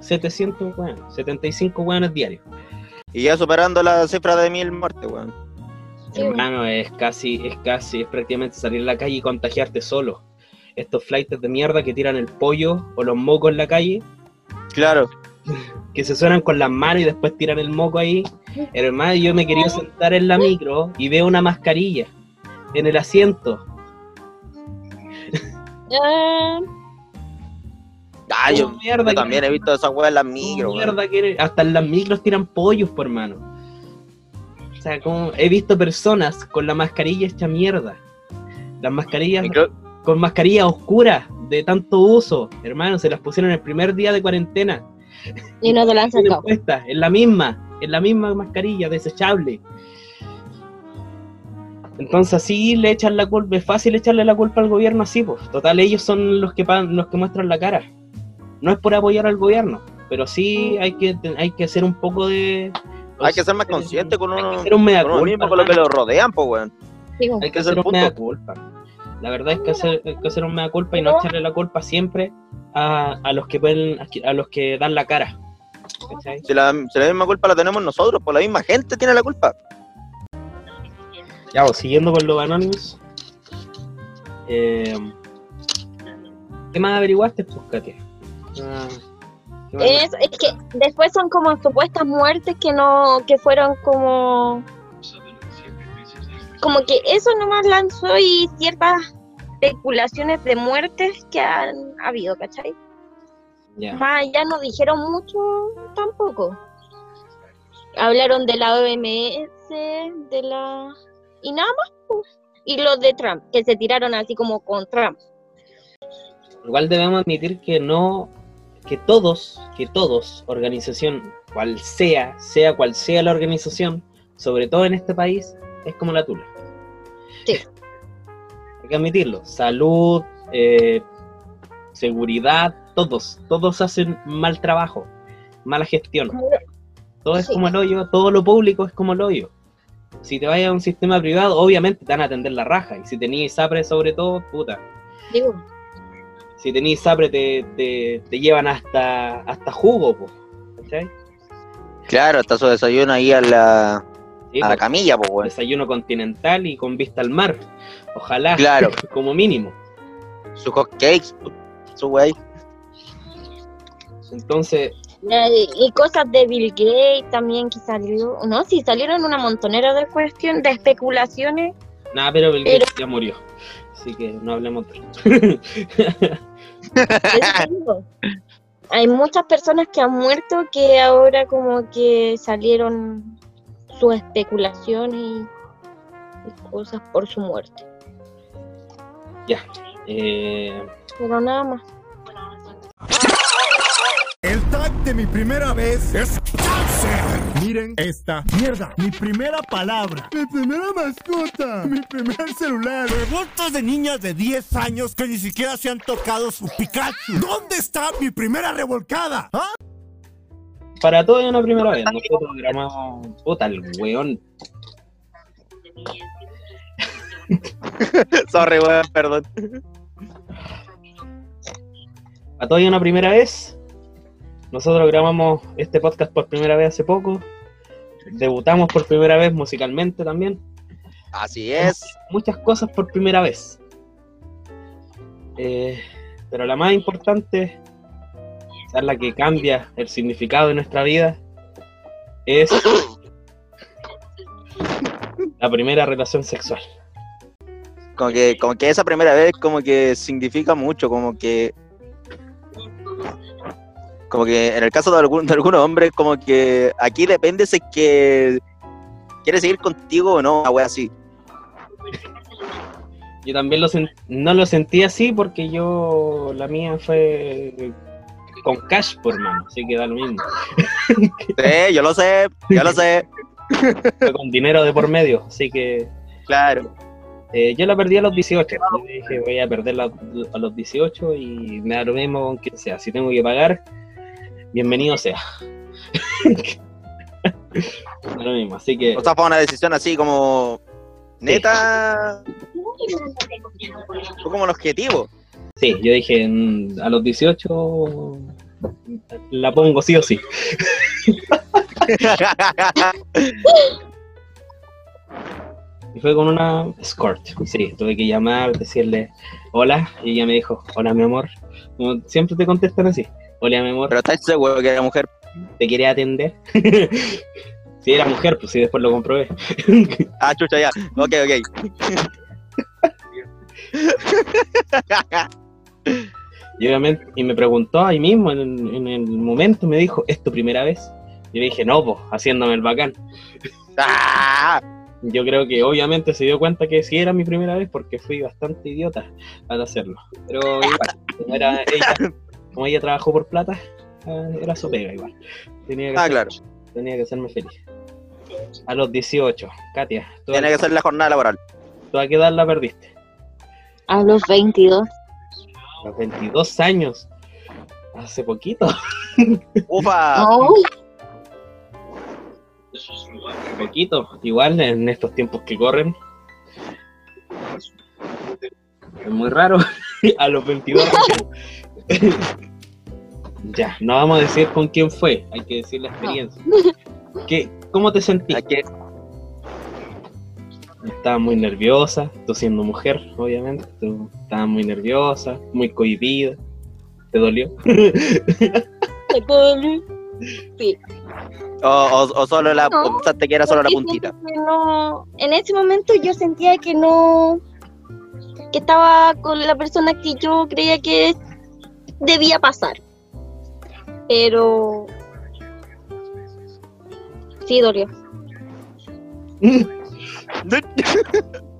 A: 700 weones, 75 weones diarios.
C: Y ya superando la cifra de mil muertes, weón.
B: Sí,
A: Hermano, es casi, es casi, es prácticamente salir a la calle y contagiarte solo. Estos flights de mierda que tiran el pollo o los mocos en la calle,
C: Claro.
A: que se suenan con las manos y después tiran el moco ahí. Hermano, yo me quería sentar en la micro y veo una mascarilla en el asiento.
B: Ah,
C: yo,
A: ¿Cómo mierda
C: yo
A: que-
C: también he visto esa weá en las
A: ¿Cómo
C: micro, weón.
A: mierda que hasta en las micros tiran pollos, por mano. O sea, como he visto personas con la mascarilla hecha mierda. Las mascarillas
C: creo-
A: con mascarilla oscura de tanto uso, hermano, se las pusieron el primer día de cuarentena.
B: y no te lo han *laughs* sacado.
A: en la misma, en la misma mascarilla desechable. Entonces así le echan la culpa, es fácil echarle la culpa al gobierno así, pues. Total, ellos son los que los que muestran la cara. No es por apoyar al gobierno, pero sí hay que hay que hacer un poco de
C: Hay que ser más consciente con
A: Hay que
C: uno,
A: un mea
C: con uno mismo, con lo que lo rodean, pues, weón.
B: Sí.
A: Hay que hacer un
C: punto.
A: mea culpa. La verdad es que hacer, hay que hacer un mea culpa y no echarle la culpa siempre a, a los que pueden, a los que dan la cara.
C: Si la, si la misma culpa la tenemos nosotros, pues la misma gente tiene la culpa.
A: Ya, pues, siguiendo con los Anonymous. Eh, ¿Qué más averiguaste, pues, Katia? Ah.
B: Es, es que después son como supuestas muertes que no, que fueron como, como que eso nomás lanzó y ciertas especulaciones de muertes que han habido, ¿cachai?
A: Ya.
B: Más ya no dijeron mucho tampoco. Hablaron de la OMS, de la... y nada más. pues. Y los de Trump, que se tiraron así como con Trump.
A: Igual debemos admitir que no, que todos, que todos, organización, cual sea, sea cual sea la organización, sobre todo en este país, es como la tula.
B: Sí. *laughs*
A: Hay que admitirlo. Salud, eh, seguridad, todos, todos hacen mal trabajo, mala gestión. Todo es
B: Sí.
A: como el hoyo, todo lo público es como el hoyo. Si te vayas a un sistema privado, obviamente te van a atender la raja. Y si tenías SAPRE sobre todo, puta.
B: Digo,
A: Si tenías SAPRE te, te, te llevan hasta, hasta jugo, po, ¿cachai?
C: Claro, hasta su desayuno ahí a la,
A: Sí,
C: a la
A: po,
C: camilla, pues, weón.
A: desayuno continental y con vista al mar. Ojalá,
C: Claro. *laughs*
A: como mínimo.
C: Sus hot cakes, su wey.
A: Entonces,
B: Eh, y cosas de Bill Gates también que salió, no, sí salieron una montonera de cuestiones, de especulaciones.
A: Nada, pero Bill Gates ya murió. Así que no hablemos de.
B: Hay muchas personas que han muerto que ahora como que salieron sus especulaciones y, y cosas por su muerte.
A: ya. Eh,
B: Pero nada más.
E: Tag de mi primera vez es cáncer. Miren esta mierda. Mi primera palabra. Mi primera mascota. Mi primer celular. Revoltas de niñas de 10 años que ni siquiera se han tocado su Pikachu. ¿Dónde está mi primera revolcada? ¿Ah?
A: para todo es una primera vez. Nosotros grabamos. Puta, el weón. *laughs*
C: Sorry, weón, perdón.
A: Para todo es una primera vez. Nosotros grabamos este podcast por primera vez hace poco. Debutamos por primera vez musicalmente también.
C: Así es.
A: muchas cosas por primera vez. Eh, pero la más importante, quizás la que cambia el significado de nuestra vida, es *coughs* la primera relación sexual.
C: Como que, como que esa primera vez como que significa mucho, como que como que en el caso de, algún, de algunos hombres, como que aquí depende si es que quiere seguir contigo o no, una wea así.
A: Yo también lo no lo sentí así porque yo, la mía fue con cash por mano, así que da lo mismo. *laughs*
C: Sí, yo lo sé, yo lo sé,
A: Fue con dinero de por medio, así que
C: claro.
A: Eh, yo la perdí a los 18. Yo dije, voy a perderla a los 18 y me da lo mismo con quien sea. Si tengo que pagar, bienvenido sea. *laughs* lo mismo. Así que,
C: O sea, fue una decisión así como neta, fue como un objetivo.
A: sí, yo dije, mm, a los 18 la pongo sí o sí. *laughs* Y fue con una escort. Sí, tuve que llamar, decirle hola. Y ella me dijo, hola mi amor. Como siempre te contestan así. Hola mi amor.
C: Pero estás seguro que era mujer.
A: te quería atender. *laughs* si era mujer, pues sí, después lo comprobé. *laughs*
C: Ah, chucha, ya. Ok, ok.
A: Y obviamente, y me preguntó ahí mismo, en, en el momento, me dijo, ¿es tu primera vez? Y le dije, no, pues, haciéndome el bacán.
C: Ah,
A: Yo creo que obviamente se dio cuenta que sí era mi primera vez porque fui bastante idiota al hacerlo. Pero igual, como, era ella, como ella trabajó por plata, ah, era su pega igual. Tenía que,
C: ah,
A: hacer-
C: claro.
A: tenía que hacerme feliz. A los 18, Katia, ¿tú,
C: Tiene que ser la jornada laboral.
A: ¿tú a qué edad la perdiste?
B: A los 22.
A: A los 22 años. Hace poquito. *laughs*
C: Ufa.
B: No,
A: Hace poquito. Igual en estos tiempos que corren. Es muy raro. *laughs* a los 22 años. *laughs* ya, no vamos a decir con quién fue. Hay que decir la experiencia. ¿Qué, ¿Cómo te sentí?
C: Hay que-
A: Estaba muy nerviosa, tú siendo mujer, obviamente. Tú estabas muy nerviosa, muy cohibida. ¿Te dolió?
B: Sí.
C: O, o- o solo la.
B: No,
C: o pensaste que era solo la puntita.
B: no- en ese momento yo sentía que no, que estaba con la persona que yo creía que debía pasar. Pero sí dolió.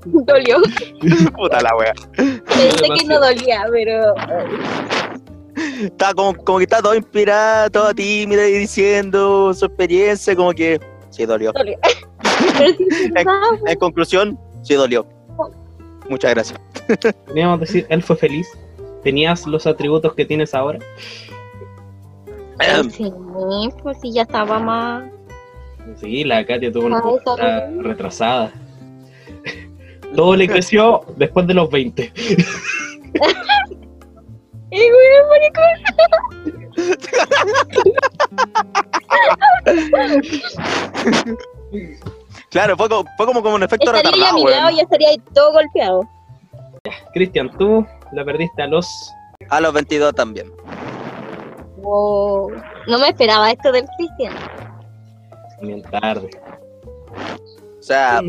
B: Dolió.
C: Puta la wea.
B: Pensé que no dolía, pero
C: Estaba como, como que estaba todo inspirada, toda tímida y diciendo su experiencia, como que. Sí, dolió.
B: ¿verdad?
C: En conclusión, sí dolió. Muchas gracias.
A: Podríamos decir, él fue feliz. Tenías los atributos que tienes ahora.
B: Sí, pues sí, ya estaba más.
A: Sí, la Katia tuvo una
B: Ah,
A: retrasada. Todo le creció después de los 20. *laughs*
B: ¡Eh, güey, maricón!
C: Claro, fue como, fue como, como un efecto
B: Estaría
C: retardado,
B: mi lado
C: weón.
B: y estaría ahí todo golpeado.
A: Cristian, tú la perdiste a los
C: A los 22 también.
B: Oh, no me esperaba esto del Cristian.
A: Bien tarde.
C: O sea,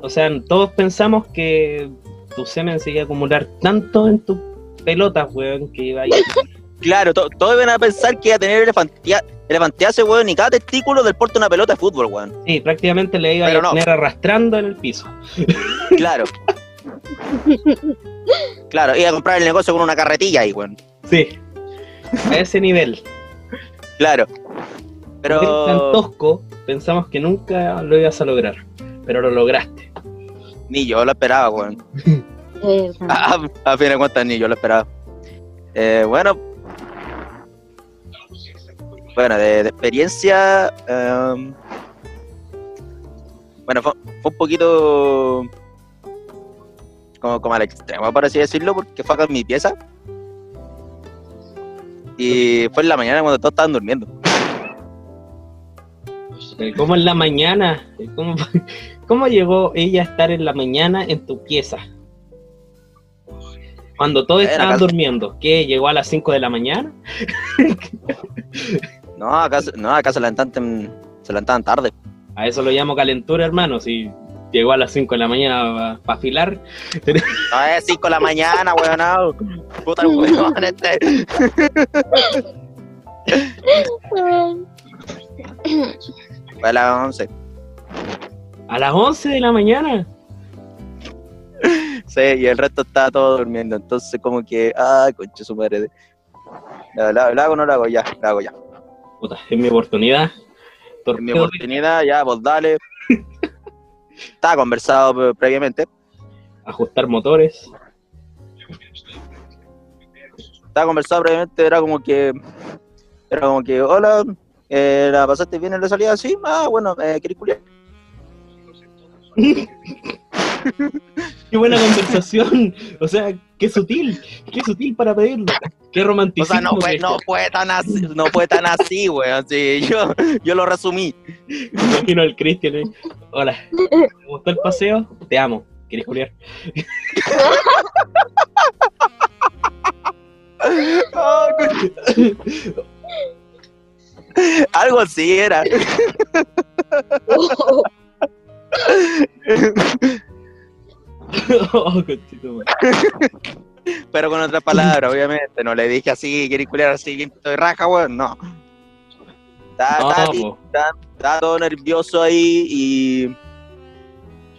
A: O sea, todos pensamos que tu semen se iba a acumular tanto en tus pelotas, weón, que iba a ir. *laughs*
C: claro, to- todos iban a pensar que iba a tener elefantia, elefantiase, weón, y cada testículo del porte de una pelota de fútbol, weón.
A: Sí, prácticamente le iba
C: Pero
A: a
C: no.
A: tener arrastrando en el piso.
C: Claro. *laughs* *laughs* claro, iba a comprar el negocio con una carretilla ahí, weón.
A: Sí. A ese nivel.
C: Claro.
A: Pero... tan tosco, pensamos que nunca lo ibas a lograr. Pero lo lograste.
C: ni yo lo esperaba, weón. A, *laughs* a- a fin de cuentas, ni yo lo esperaba. Eh, bueno. Bueno, de, de experiencia. em, bueno, fue, fue un poquito. Como, como al extremo, por así decirlo, porque fue acá en mi pieza. Y fue en la mañana cuando todos estaban durmiendo.
A: ¿Cómo en la mañana? ¿Cómo, *laughs* ¿Cómo llegó ella a estar en la mañana en tu pieza? Cuando todos estaban durmiendo. ¿Qué? ¿Llegó a las 5 de la mañana?
C: No, acá, no, acá se levantan, se levantaban tarde.
A: A eso lo llamo calentura, hermano. Si llegó a las 5 de la mañana para afilar.
C: No es 5 de la mañana, weón. No. Puta el weón este. Fue a las 11.
A: A las 11 de la mañana.
C: Sí, y el resto estaba todo durmiendo. Entonces, como que, ay, conche su madre. ¿La, la, la hago o no la hago? Ya, la hago ya.
A: Puta, es mi oportunidad.
C: Es mi oportunidad, ya, vos dale. Estaba conversado pre- previamente.
A: ajustar motores.
C: Estaba conversado previamente, era como que. Era como que, hola, eh, ¿la pasaste bien en la salida? Sí, ah, bueno, eh, ¿querés culiar? *laughs*
A: Qué buena conversación. O sea, qué sutil. Qué sutil para pedirlo. Qué
C: O
A: romanticismo.
C: sea, no fue, no fue tan así, no fue tan así, weón. Sí, yo, yo lo resumí.
A: Imagino al Cristian. eh. Hola. ¿Te gustó el paseo? Te amo. ¿Quieres culiar?
C: Oh, *laughs* Algo así era. *laughs* *laughs*
A: oh.
C: Pero con otras palabras, obviamente. No le dije así, ¿querés culiar así, quinto de raja, weón? No. Estaba,
A: No,
C: estaba-
A: po.
C: estaba- estaba todo nervioso ahí y.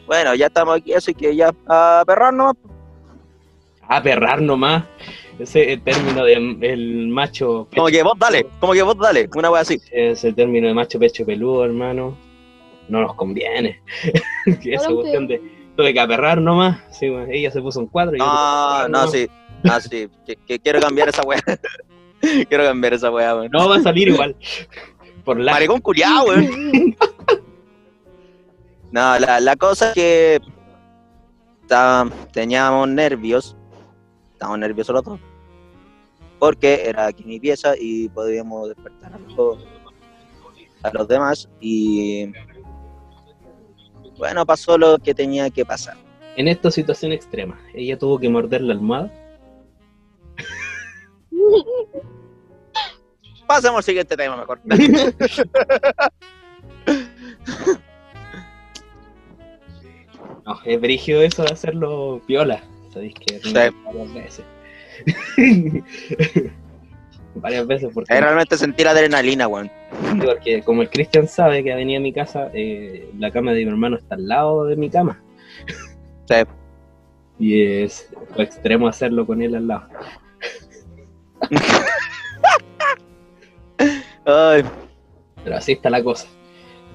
C: Bueno, ya estamos aquí, así que ya a perrar nomás.
A: Ah, perrar nomás. Ese término de el macho.
C: Como que vos dale, como que vos dale, una wea así.
A: Ese término de macho pecho peludo, hermano. No nos conviene. *laughs* Esa cuestión de. Tuve que aperrar nomás. Sí, bueno, ella se puso un cuadro. y
C: No, no, sí. No, sí. Que, que quiero cambiar esa wea. *laughs* quiero cambiar esa wea, weón.
A: No va a salir igual. Por la.
C: Maricón culiao, weón. No, la, la cosa es que está- teníamos nervios, estábamos nerviosos los dos, porque era aquí mi pieza y podíamos despertar a los, a los demás y bueno, pasó lo que tenía que pasar.
A: En esta situación extrema, ella tuvo que morder la almohada. *laughs*
C: Pasemos al siguiente tema mejor. *laughs*
A: No, es brígido eso de hacerlo piola. Sabéis que
C: Sí.
A: veces. *laughs* varias veces porque,
C: realmente sentir adrenalina, weón.
A: porque como el Cristian sabe que ha venido a mi casa, eh, la cama de mi hermano está al lado de mi cama. *laughs*
C: Sí.
A: Y es extremo hacerlo con él al lado. *laughs*
C: Ay,
A: Pero así está la cosa.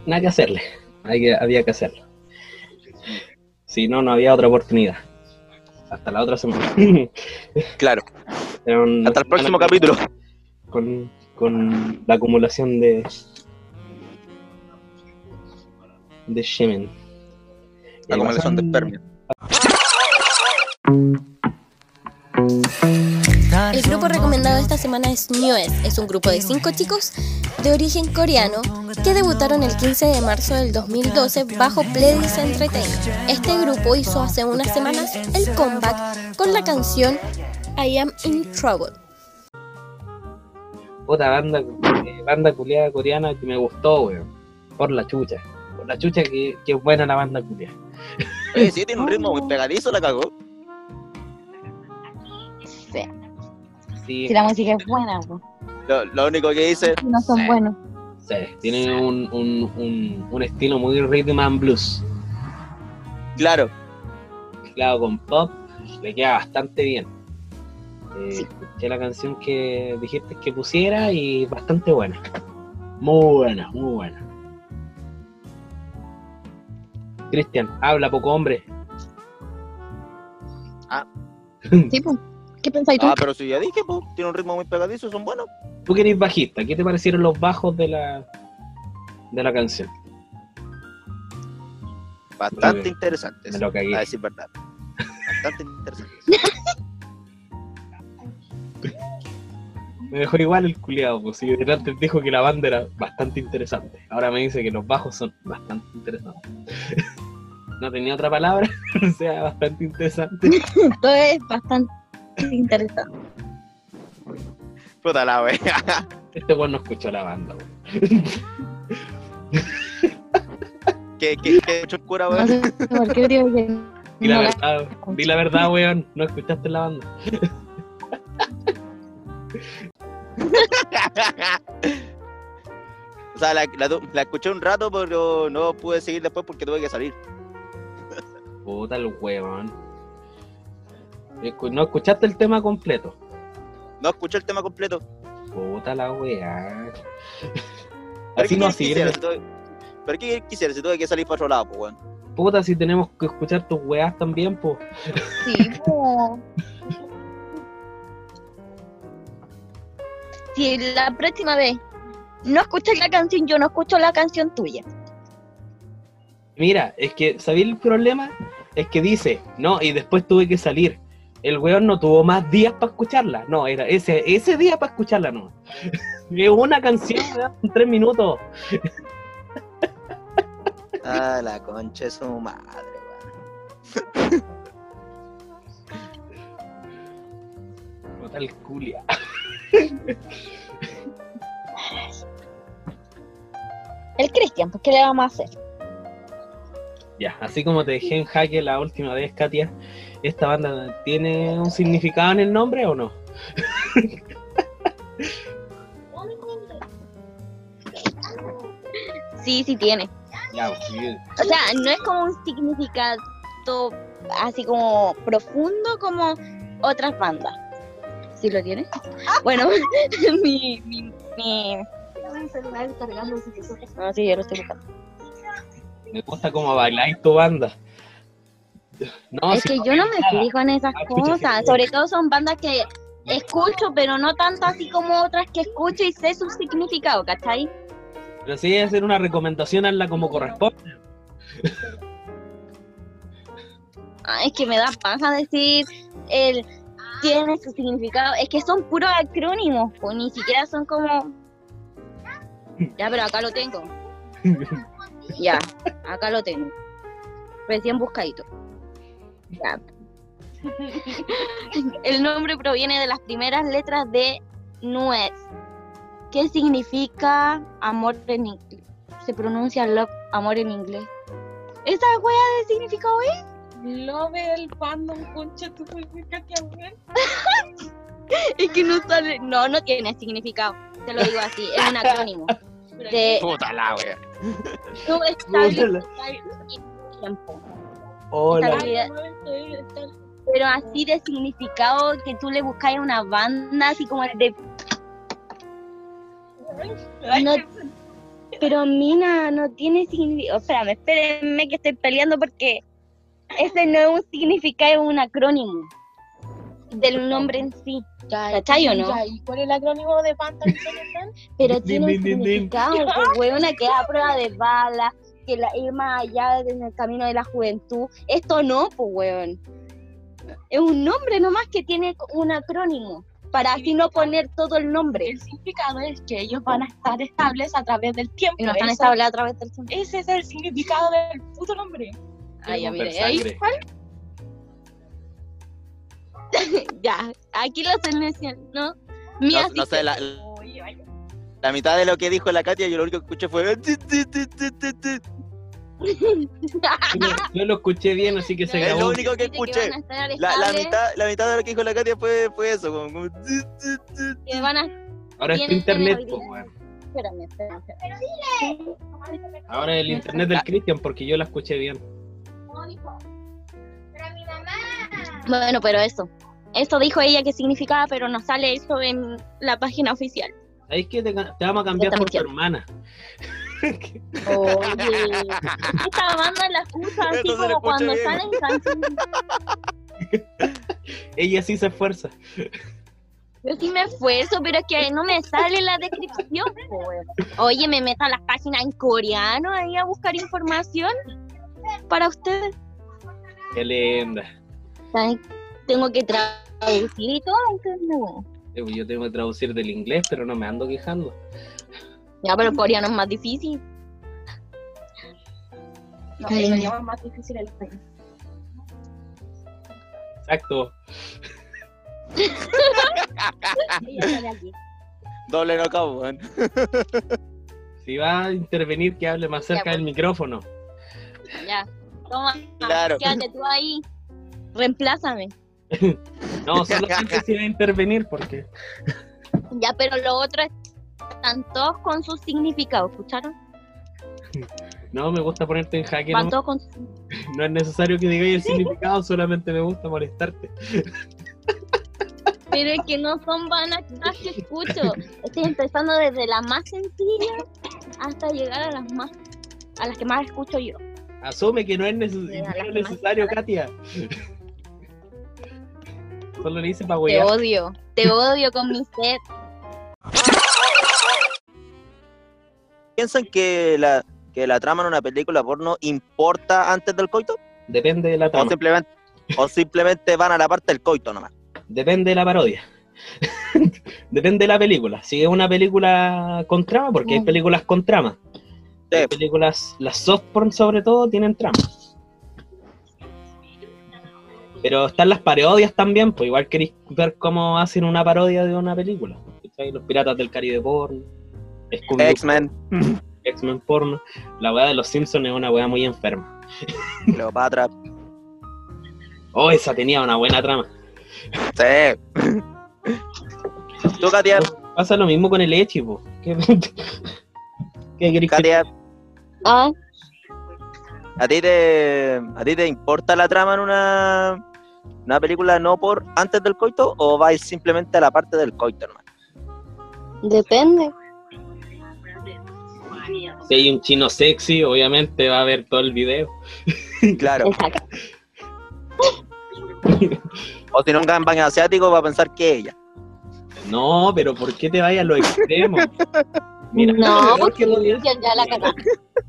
A: Nada que hacerle. Hay que, había que hacerlo. Si no, no había otra oportunidad. Hasta la otra semana. *laughs*
C: claro. Hasta el próximo capítulo.
A: Con, con la acumulación de. de Shemen.
C: La acumulación de espermia.
F: El grupo recomendado esta semana es Newes. Es un grupo de cinco chicos de origen coreano que debutaron el 15 de marzo del 2012 bajo Pledis Entertainment. Este grupo hizo hace unas semanas el comeback con la canción I Am in Trouble.
A: Puta banda, eh, banda culiada coreana que me gustó, weón. Por la chucha. Por la chucha que, que es buena la banda culiada.
C: Oye, sí, tiene un ritmo muy *laughs* pegadizo, la cagó.
B: Sí,
A: Sí,
B: si la música es buena, pues.
C: Lo, lo único que dice,
B: no son
C: Sí.
B: buenos.
A: sí, tiene un, un, un, un estilo muy rhythm and blues.
C: claro,
A: Mezclado con pop, le queda bastante bien. Eh,
B: Sí.
A: Escuché la canción que dijiste que pusiera y bastante buena. Muy buena, muy buena. Cristian, habla poco hombre. *laughs*
B: Sí, pues. ¿Qué pensáis tú?
C: ah, pero si ya dije, pues, tiene un ritmo muy pegadizo, son buenos.
A: Tú que eres bajista, ¿qué te parecieron los bajos de la de la canción?
C: Bastante interesantes,
A: me lo cagué.
C: a decir verdad. Bastante interesantes. *laughs*
A: Me dejó igual el culiado, pues si antes dijo que la banda era bastante interesante. Ahora me dice que los bajos son bastante interesantes. *laughs* no tenía otra palabra, *laughs* o sea, bastante interesante. *laughs*
B: Esto es bastante interesante.
C: Puta la wea.
A: Este weón no escuchó la banda, weón.
C: ¿Qué, qué, qué el cura,
B: No
C: weón?
B: sé por qué digo que
A: Di la
B: no la
A: verdad, di la verdad, weón, no escuchaste la banda. *laughs*
C: o sea, la, la, escuché un rato, pero no pude seguir después porque tuve que salir.
A: Puta el weón. Escu- No escuchaste el tema completo.
C: No escuché el tema completo.
A: Puta la weá. *laughs*
C: ¿Pero
A: Así
C: qué
A: no sirve.
C: ¿Pero qué quisiera si tuve que salir para otro lado, pues, weón?
A: Puta, si tenemos que escuchar tus weás también, pues.
B: Sí, po. *laughs* Si la próxima vez no escuchas la canción, yo no escucho la canción tuya.
A: Mira, es que, ¿sabéis el problema? Es que dice, no, y después tuve que salir. El weón no tuvo más días para escucharla. No, era ese, ese día para escucharla, no. *laughs* Es una canción, en tres minutos. *laughs*
C: Ah, la concha de su madre, weón.
A: Puta el culia.
B: El Cristian, pues ¿qué le vamos a hacer?
A: Ya, así como te dejé en jaque la última vez, Katia, ¿esta banda tiene un significado en el nombre o no?
B: Sí, sí tiene.
A: Ya, pues, bien.
B: O sea, no es como un significado así como profundo como otras bandas. ¿Sí lo tiene? Bueno, *laughs* mi, mi, mi... Ah, sí, yo lo estoy buscando.
A: me gusta cómo bailáis tu banda. No,
B: es
A: si
B: que
A: no
B: yo no me
A: nada.
B: fijo en esas
A: Ah,
B: cosas.
A: sí.
B: Sobre todo son bandas que escucho, pero no tanto así como otras que escucho y sé su significado, ¿cachai?
A: Pero si es hacer una recomendación, hazla como corresponde.
B: Ah, es que me da paja decir el tiene su significado. Es que son puros acrónimos, pues ni siquiera son como. Ya, pero acá lo tengo. *laughs* Ya, acá lo tengo. Recién buscadito. Ya. *laughs* El nombre proviene de las primeras letras de Nuez, que significa amor en inglés. Se pronuncia love, amor en inglés. ¿Esa wea de significado es?
G: Love el fandom, concha weón. *laughs*
B: Es que no sale. No, no tiene significado. Te lo digo así, es un acrónimo. De
C: Puta la wea.
B: estable tiempo.
A: Hola.
B: Pero así de significado que tú le buscas a una banda, así como el de. No, pero Mina no tiene significado. Espérame, espérenme que estoy peleando porque ese no es un significado, es un acrónimo del nombre en sí. ¿Cachai o no?
G: Ya, ¿Y cuál es el acrónimo de Phantom? *laughs*
B: Pero
A: Din,
B: tiene un
A: din, din, din.
B: significado, pues, *laughs* weona, que es a prueba de bala, que la, ir más allá en el camino de la juventud. Esto no, pues, weón. Es un nombre nomás que tiene un acrónimo, para así no poner todo el nombre.
G: El significado es que ellos van a estar estables a través del tiempo.
B: Y no están
G: Eso-
B: estables a través del tiempo.
G: Ese es el significado del puto nombre.
B: Ya,
A: Romper
B: mire, ahí,
A: sangre. *laughs*
B: ya, aquí lo. Mi
C: No, no sé, la, mitad de lo que dijo la Katia, yo lo único que escuché fue.
A: Yo, yo lo escuché bien, así que se
C: Es lo único que escuché.
B: a estar
C: La, mitad, la mitad de lo que dijo la Katia fue, fue eso. Como, como-
B: que van a...
A: Ahora es internet, pues.
B: Espérame, espérame, espérame.
A: Ahora el internet del Cristian, porque yo la escuché bien.
B: Bueno, pero eso. Eso dijo ella que significaba, pero no sale eso en la página oficial.
A: ¿Sabes qué? Te, vamos a cambiar por tu hermana.
B: Oye, esta banda la escucha así como
C: escucha
B: cuando
C: bien.
B: salen canciones. *laughs*
A: Ella sí se esfuerza.
B: Yo sí me esfuerzo, pero es que no me sale la descripción. weón. Oye, me meto a las páginas en coreano ahí a buscar información para ustedes.
A: Qué linda.
B: Tengo que traducir y todo, no.
A: Eh, Yo tengo que traducir del inglés, pero no me ando quejando.
B: Ya, pero el coreano es más difícil. No, el idioma es más difícil el español.
A: Exacto.
C: Doble knockout, weón.
A: Si va a intervenir, que hable más cerca
B: Ya,
A: del micrófono.
B: Ya, toma,
C: Claro.
B: quédate tú ahí. Reemplázame. *laughs*
A: No, solamente si va a intervenir, porque.
B: Ya, pero lo otro es, están todos con sus significados, ¿escucharon? *laughs*
A: No, me gusta ponerte en jaque.
B: Van
A: No,
B: todos con *laughs*
A: no es necesario que digáis el significado, solamente me gusta molestarte.
B: Pero es que no son vanas las que escucho. Estoy empezando desde la más sencilla hasta llegar a las más a las que más escucho yo.
A: Asume que no es, neces- no necesario, Katia. *laughs* Solo le dice para
B: Te odio, te *laughs* odio con mi sed.
C: ¿Piensan que la, que la trama en una película porno importa antes del coito?
A: Depende de la
C: O
A: trama,
C: simplemente, o simplemente van a la parte del coito nomás.
A: depende de la parodia. *laughs* depende de la película. Si es una película con trama, porque hay
B: Mm.
A: películas con trama. Hay películas, las soft porn sobre todo, tienen trama. Pero están las parodias también, pues igual queréis ver cómo hacen una parodia de una película. Los piratas del Caribe porno,
C: X-Men,
A: X-Men porno. La weá de los Simpsons es una weá muy enferma.
C: Cleopatra.
A: Oh, esa tenía una buena trama.
C: Sí. Tú, Katia,
A: Pasa lo mismo con el Echi, po. ¿Qué, *laughs* ¿Qué
C: Katia,
B: Ah,
C: ¿a ti te, a ti te importa la trama en una, una película no por antes del coito o vais simplemente a la parte del coito nomás?
B: depende.
A: Si hay un chino sexy, obviamente va a ver todo el video.
C: Claro.
B: Exacto. *laughs*
C: O si no un asiático va a pensar que ella.
A: No, pero ¿por qué te vayas a los extremos? *laughs* Mira,
B: no,
A: lo que podía
B: ya, ya la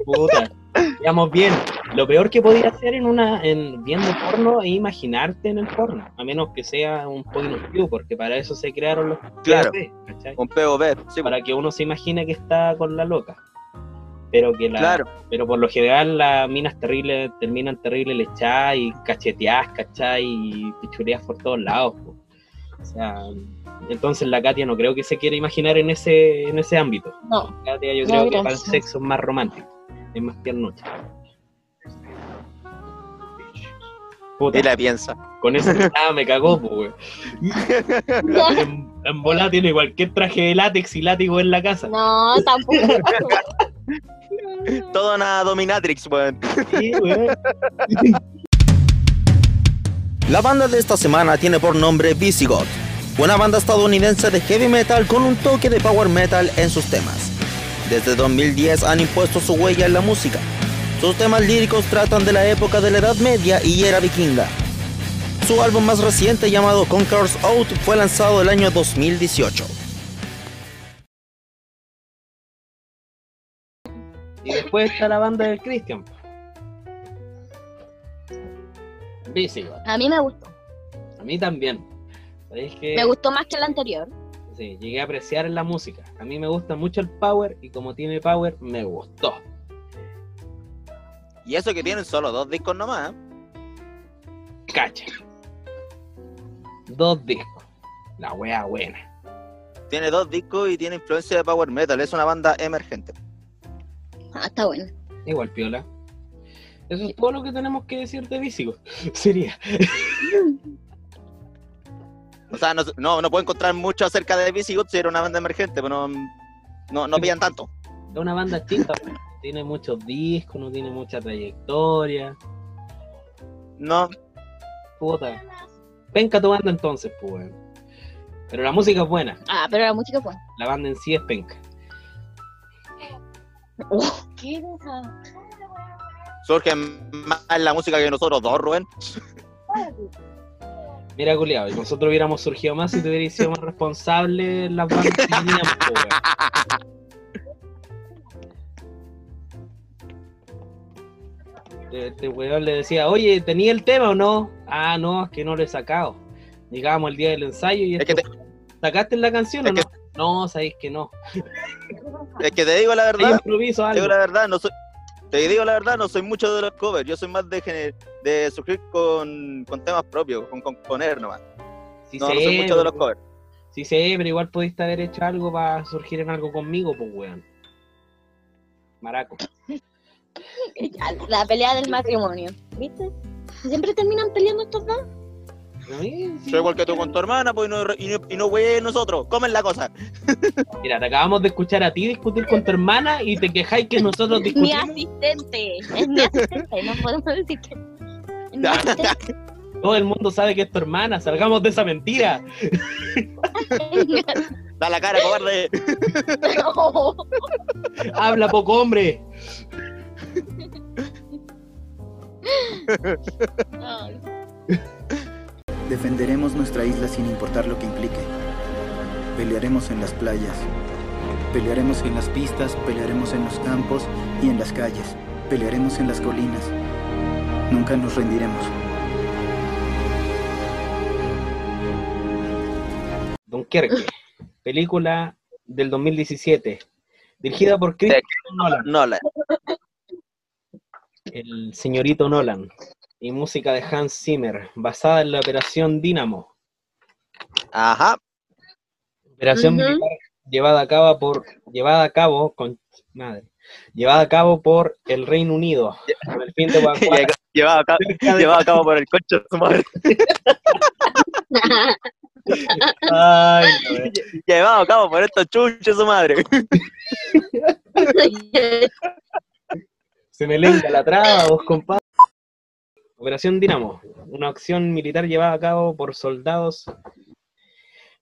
A: puta, digamos bien, lo peor que podía hacer en una, en viendo porno es imaginarte en el porno, a menos que sea un porno view, porque para eso se crearon los
C: Claro.
A: POV, ¿cachai?
C: Un POV, sí,
A: Para que uno se imagine que está con la loca. Pero que la,
C: claro.
A: pero por lo general las minas terribles terminan terribles lechadas y cacheteadas, ¿cachai? Y pichuleadas por todos lados. po. O sea, entonces la Katia no creo que se quiera imaginar en ese, en ese ámbito.
B: No,
A: Katia yo
B: No,
A: creo que para el sexo es más romántico, es más tiernocha. Puta,
C: Y la piensa.
A: con eso *laughs* ah, me cagó, pues, weón. En, en volada tiene cualquier traje de látex y látigo en la casa.
B: no, tampoco.
C: Toda una dominatrix, weón.
A: Sí, weón.
C: La banda de esta semana tiene por nombre Visigoth, una banda estadounidense de heavy metal con un toque de power metal en sus temas. Desde 2010 han impuesto su huella en la música. Sus temas líricos tratan de la época de la Edad Media y era vikinga. Su álbum más reciente llamado Conqueror's Out fue lanzado el año 2018.
A: Y después está la banda del Christian. Visigoth.
B: A mí me gustó.
A: A mí también. ¿Sabéis que
B: Me gustó más que el anterior.
A: Sí, llegué a apreciar la música. A mí me gusta mucho el power y como tiene power, me gustó.
C: Y eso que tienen solo dos discos nomás. ¿eh?
A: Cacha. Dos discos. La wea buena.
C: Tiene dos discos y tiene influencia de power metal. Es una banda emergente.
B: Ah, está bueno.
A: Igual piola. Eso es todo lo que tenemos que decir de Visigoth. *laughs* Sería. *laughs*
C: O sea, no, no, no puedo encontrar mucho acerca de Visigoth si era una banda emergente, pero no, no, no pillan tanto.
A: Es una banda chica, pues. tiene muchos discos, no tiene mucha trayectoria.
C: No,
A: Puta. Penca tu banda entonces, pues. Pero la música es buena.
B: Ah, pero la música fue.
A: La banda en sí es penca. *laughs*
G: ¿Qué es
C: surge más la música que nosotros dos, Rubén.
A: Mira, culiado, y nosotros hubiéramos surgido más si te hubierais sido más responsable en las bandas que teníamos, weón. Este weón le decía, oye, ¿tenía el tema o no? Ah, no, es que no lo he sacado. Llegábamos el día del ensayo y
C: Es que
A: esto, ¿sacaste la canción
C: es
A: o
C: que-
A: no? No, sabéis que no. *laughs*
C: Es que te digo la verdad,
A: improviso
C: te digo la verdad, no soy, te digo la verdad, no soy mucho de los covers, yo soy más de, gener- de surgir con, con temas propios, con componer nomás.
A: Sí
C: No, no
A: sé,
C: soy mucho de los covers.
A: Sí sé, pero igual pudiste haber hecho algo para surgir en algo conmigo, pues weón. Maraco.
B: La pelea del matrimonio. ¿Viste? Siempre terminan peleando estos dos.
A: Mí, sí.
C: Soy igual que tú con tu hermana, pues y no, y no, y no nosotros, comen la cosa.
A: Mira, te acabamos de escuchar a ti discutir con tu hermana y te quejáis que nosotros *laughs*
B: Mi
A: discutimos.
B: asistente. Es mi asistente. No podemos decir que. *laughs*
A: Todo el mundo sabe que es tu hermana. Salgamos de esa mentira. *laughs*
C: Da la cara, cobarde. *laughs*
A: Habla poco hombre.
H: Defenderemos nuestra isla sin importar lo que implique. Pelearemos en las playas. Pelearemos en las pistas, pelearemos en los campos y en las calles. Pelearemos en las colinas. Nunca nos rendiremos.
A: Dunkerque. Película del 2017. Dirigida por Christopher Nolan.
C: No, la,
A: El señorito Nolan. Y música de Hans Zimmer. Basada en la Operación Dínamo.
C: ajá.
A: Operación llevada a cabo por llevada a cabo con madre llevada a cabo por el Reino Unido con el fin de *laughs* evacuar
C: Llevado *laughs* a cabo, a por el coche de su madre.
A: Ay, *laughs* no, eh.
C: Llevado a cabo por estos chuches de su madre.
A: se me lenga la traba, vos compadre. Operación Dinamo, una acción militar llevada a cabo por soldados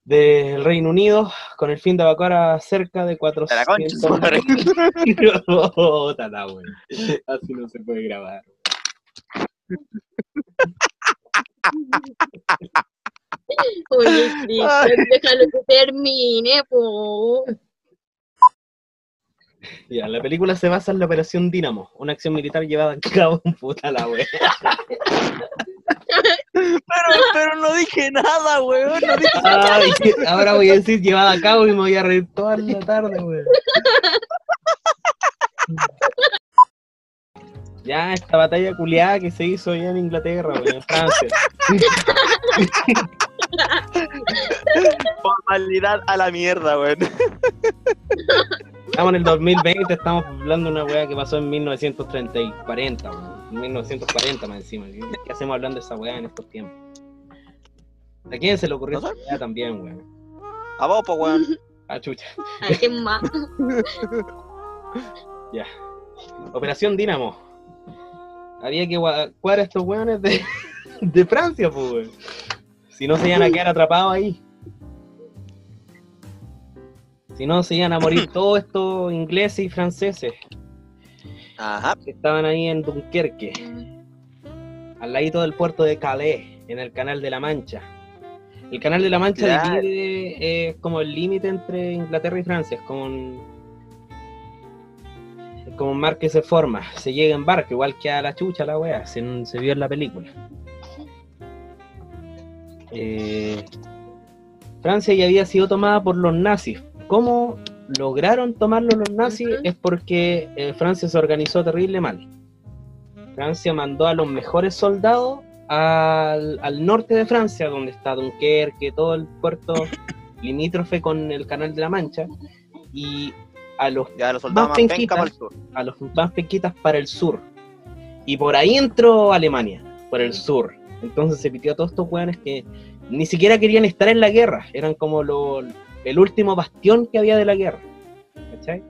A: del Reino Unido con el fin de evacuar a cerca de
C: De
A: 400
C: la concha de su madre. *laughs*
A: Puta la wea. Así no se puede grabar.
B: Oye, Cristian, *laughs* déjalo que termine, po.
A: Ya, la película se basa en la Operación Dínamo, una acción militar llevada a cabo *laughs* puta la wea.
C: Pero, pero no dije nada, weón. No dije
A: Ay, ahora voy a decir llevada a cabo y me voy a reír toda la tarde, weón. Ya, esta batalla culiada que se hizo allá en Inglaterra, weón, en Francia.
C: formalidad a la mierda, weón.
A: Estamos en el 2020, estamos hablando de una weá que pasó en 1930 y 40, weón. En 1940 más encima. ¿Qué hacemos hablando de esa weá en estos tiempos? ¿A quién se le ocurrió esa weá también, weón?
C: A vos, pues, weón.
A: Ah, chucha.
B: Ay, qué más. *laughs*
A: Ya. Operación Dínamo. Había que evacuar a estos weones de, *laughs* de Francia, pues, weón. Si no se iban a quedar atrapados ahí. Si no, se iban a morir *clears throat* todos estos ingleses y franceses
C: Ajá.
A: que estaban ahí en Dunkerque, al ladito del puerto de Calais, en el Canal de la Mancha. El Canal de la Mancha
C: Claro.
A: divide, eh, como el límite entre Inglaterra y Francia, es como un, es como un mar que se forma, se llega en barco, igual que a la chucha la wea, se, se vio en la película. Eh, Francia ya había sido tomada por los nazis. ¿Cómo lograron tomarlo los nazis? Es porque eh, Francia se organizó terrible mal. Francia mandó a los mejores soldados al, al norte de Francia, donde está Dunkerque, todo el puerto *laughs* limítrofe con el Canal de la Mancha, y a los
C: Ya los
A: Más
C: más penca
A: penquitas.
C: para el sur.
A: a los más para el sur. Y por ahí entró Alemania, por el sur. Entonces se pitió a todos estos weones que ni siquiera querían estar en la guerra. Eran como lo, el último bastión que había de la guerra. ¿Cachai?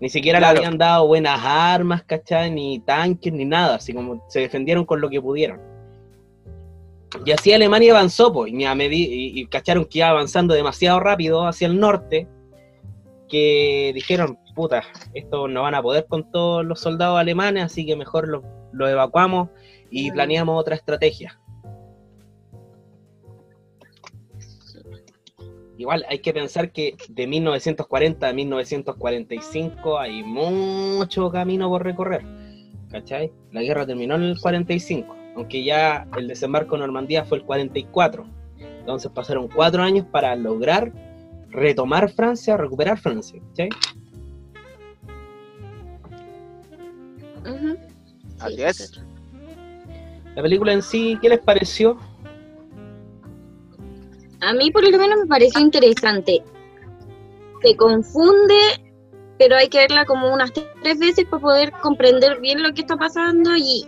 A: Ni siquiera
C: Claro.
A: le habían dado buenas armas, ¿cachai? Ni tanques, ni nada. Así como se defendieron con lo que pudieron. Y así Alemania avanzó, pues, y, a y- y cacharon que iba avanzando demasiado rápido hacia el norte, que dijeron, puta, esto no van a poder con todos los soldados alemanes, así que mejor los los evacuamos y planeamos otra estrategia. Igual hay que pensar que de 1940 a 1945 hay mucho camino por recorrer. ¿Cachai? La guerra terminó en el 45, aunque ya el desembarco en Normandía fue el 44. Entonces pasaron cuatro años para lograr retomar Francia, recuperar Francia. ¿cachai?
B: Ujú.
C: Así
B: Sí,
C: es.
A: La película en sí, ¿qué les pareció?
B: A mí por lo menos me pareció interesante. Se confunde, pero hay que verla como unas tres veces para poder comprender bien lo que está pasando y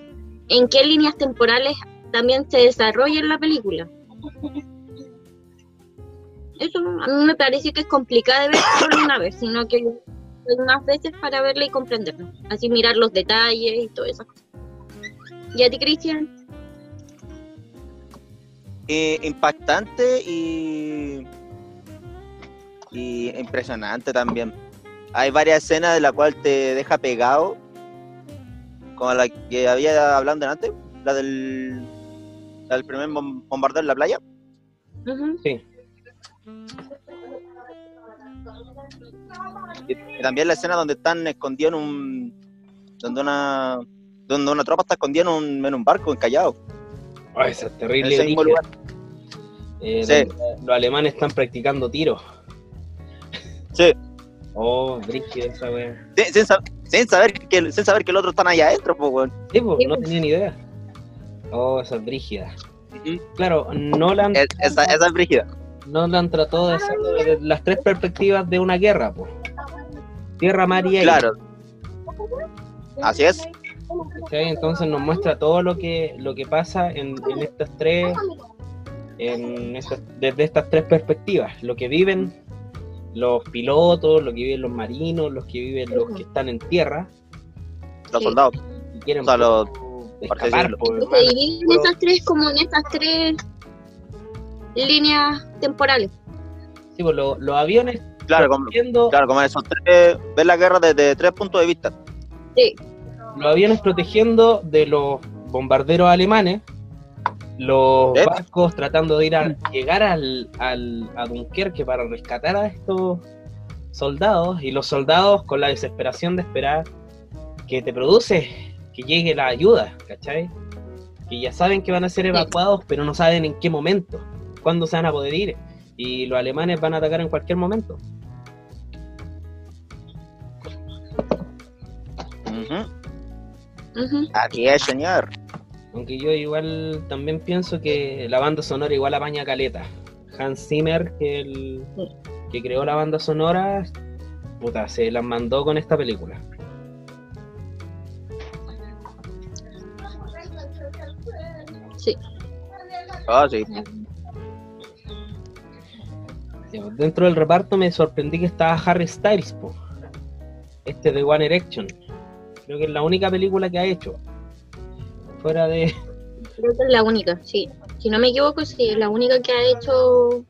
B: en qué líneas temporales también se desarrolla en la película. Eso a mí me pareció que es complicado de ver solo una vez, sino que unas veces para verla y comprenderla. Así mirar los detalles y todo eso. ¿Y a ti, Cristian?
C: Eh, impactante y, y impresionante también. Hay varias escenas de la cual te deja pegado, como la que había hablando antes, la del, la del primer bom- bombardeo en la playa.
A: Sí.
C: Y también la escena donde están escondidos en un. donde una. donde una tropa está escondida en un, en un barco encallado.
A: Ay, esa es terrible.
C: lugar.
A: Eh,
C: Sí.
A: Los alemanes están practicando tiros.
C: Sí.
A: Oh, brígida esa wea.
C: Sin, sin sa- sin saber que, sin saber que el otro están allá adentro, pues, weón.
A: Sí, pues,
B: Sí,
A: no tenía ni idea. Oh, esa es brígida.
C: Ujú.
A: Claro, Nolan,
C: Es- Esa, esa es brígida.
A: Nolan trató de hacerlo desde las tres perspectivas de una guerra, pues. Tierra, mar y aire.
C: Claro. Así es.
A: ¿Cachai? Entonces nos muestra todo lo que, lo que pasa en, en estas tres, en estas- desde estas tres perspectivas, lo que viven los pilotos, lo que viven los marinos, los que viven los que están en tierra
C: Los
B: Sí.
C: soldados.
A: y quieren
C: O sea, los-
A: escapar,
C: decirlo.
A: po,
B: se
A: hermano.
B: en esas tres como en esas tres líneas temporales.
A: Sí, pues, lo- los aviones
C: Claro, como, claro, como esos tres. Ver la guerra desde tres puntos de vista.
A: Los aviones protegiendo de los bombarderos alemanes, los
C: ¿Eh?
A: barcos tratando de ir a llegar al, al- a Dunkerque para rescatar a estos soldados y los soldados con la desesperación de esperar que te produce que llegue la ayuda, ¿cachai? Que ya saben que van a ser evacuados, pero no saben en qué momento, cuándo se van a poder ir. Y los alemanes van a atacar en cualquier momento.
C: Así es, señor.
A: Aunque yo igual también pienso que la banda sonora igual apaña caleta. Hans Zimmer, que, el, que creó la banda sonora, puta, se las mandó con esta película.
B: Sí.
C: Ah, sí.
A: Dentro del reparto me sorprendí que estaba Harry Styles, po. este de One Erection. Creo que es la única película que ha hecho. Fuera de...
B: Creo que es la única, sí. Si no me equivoco, sí, es la única que ha hecho.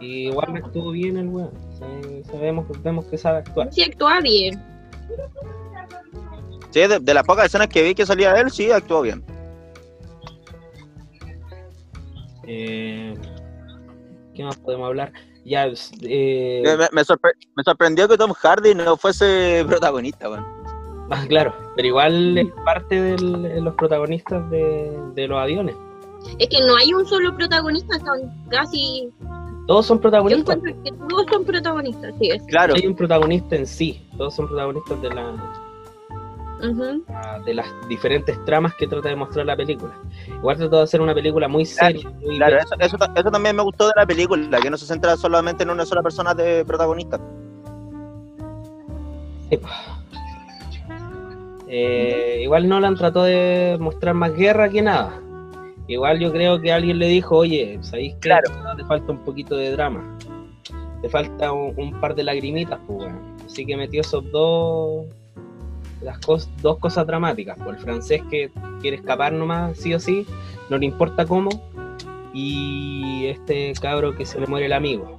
A: Y igual estuvo bien el weón. Sí, Sabemos, vemos que sabe actuar.
B: Sí, actúa bien.
C: Sí, de, de las pocas escenas que vi que salía él, sí, actuó bien.
A: Eh, ¿Qué más podemos hablar? Ya, eh,
C: Me, me sorpre- me sorprendió que Tom Hardy no fuese *laughs* protagonista.
A: Ah, claro, pero igual es parte del- de los protagonistas de, de los aviones.
B: Es que no hay un solo protagonista, son casi.
A: Todos son
B: Yo
A: protagonistas.
B: encuentro que todos son protagonistas, sí. Es.
C: Claro,
A: Hay un protagonista en sí. Todos son protagonistas de la. De las diferentes tramas que trata de mostrar la película. Igual trató de hacer una película muy seria, muy
C: Claro, eso, eso, ta- eso también me gustó de la película, que no se centra solamente en una sola persona de protagonista.
A: Sí. Eh, igual Nolan trató de mostrar más guerra que nada. Igual yo creo que alguien le dijo, oye, ¿sabéis qué?
C: Claro.
A: Te falta un poquito de drama. Te falta un, un par de lagrimitas, pues. Así que metió esos dos las cos- dos cosas dramáticas. Por el francés que quiere escapar nomás, sí o sí, no le importa cómo. Y este cabro que se le muere el amigo.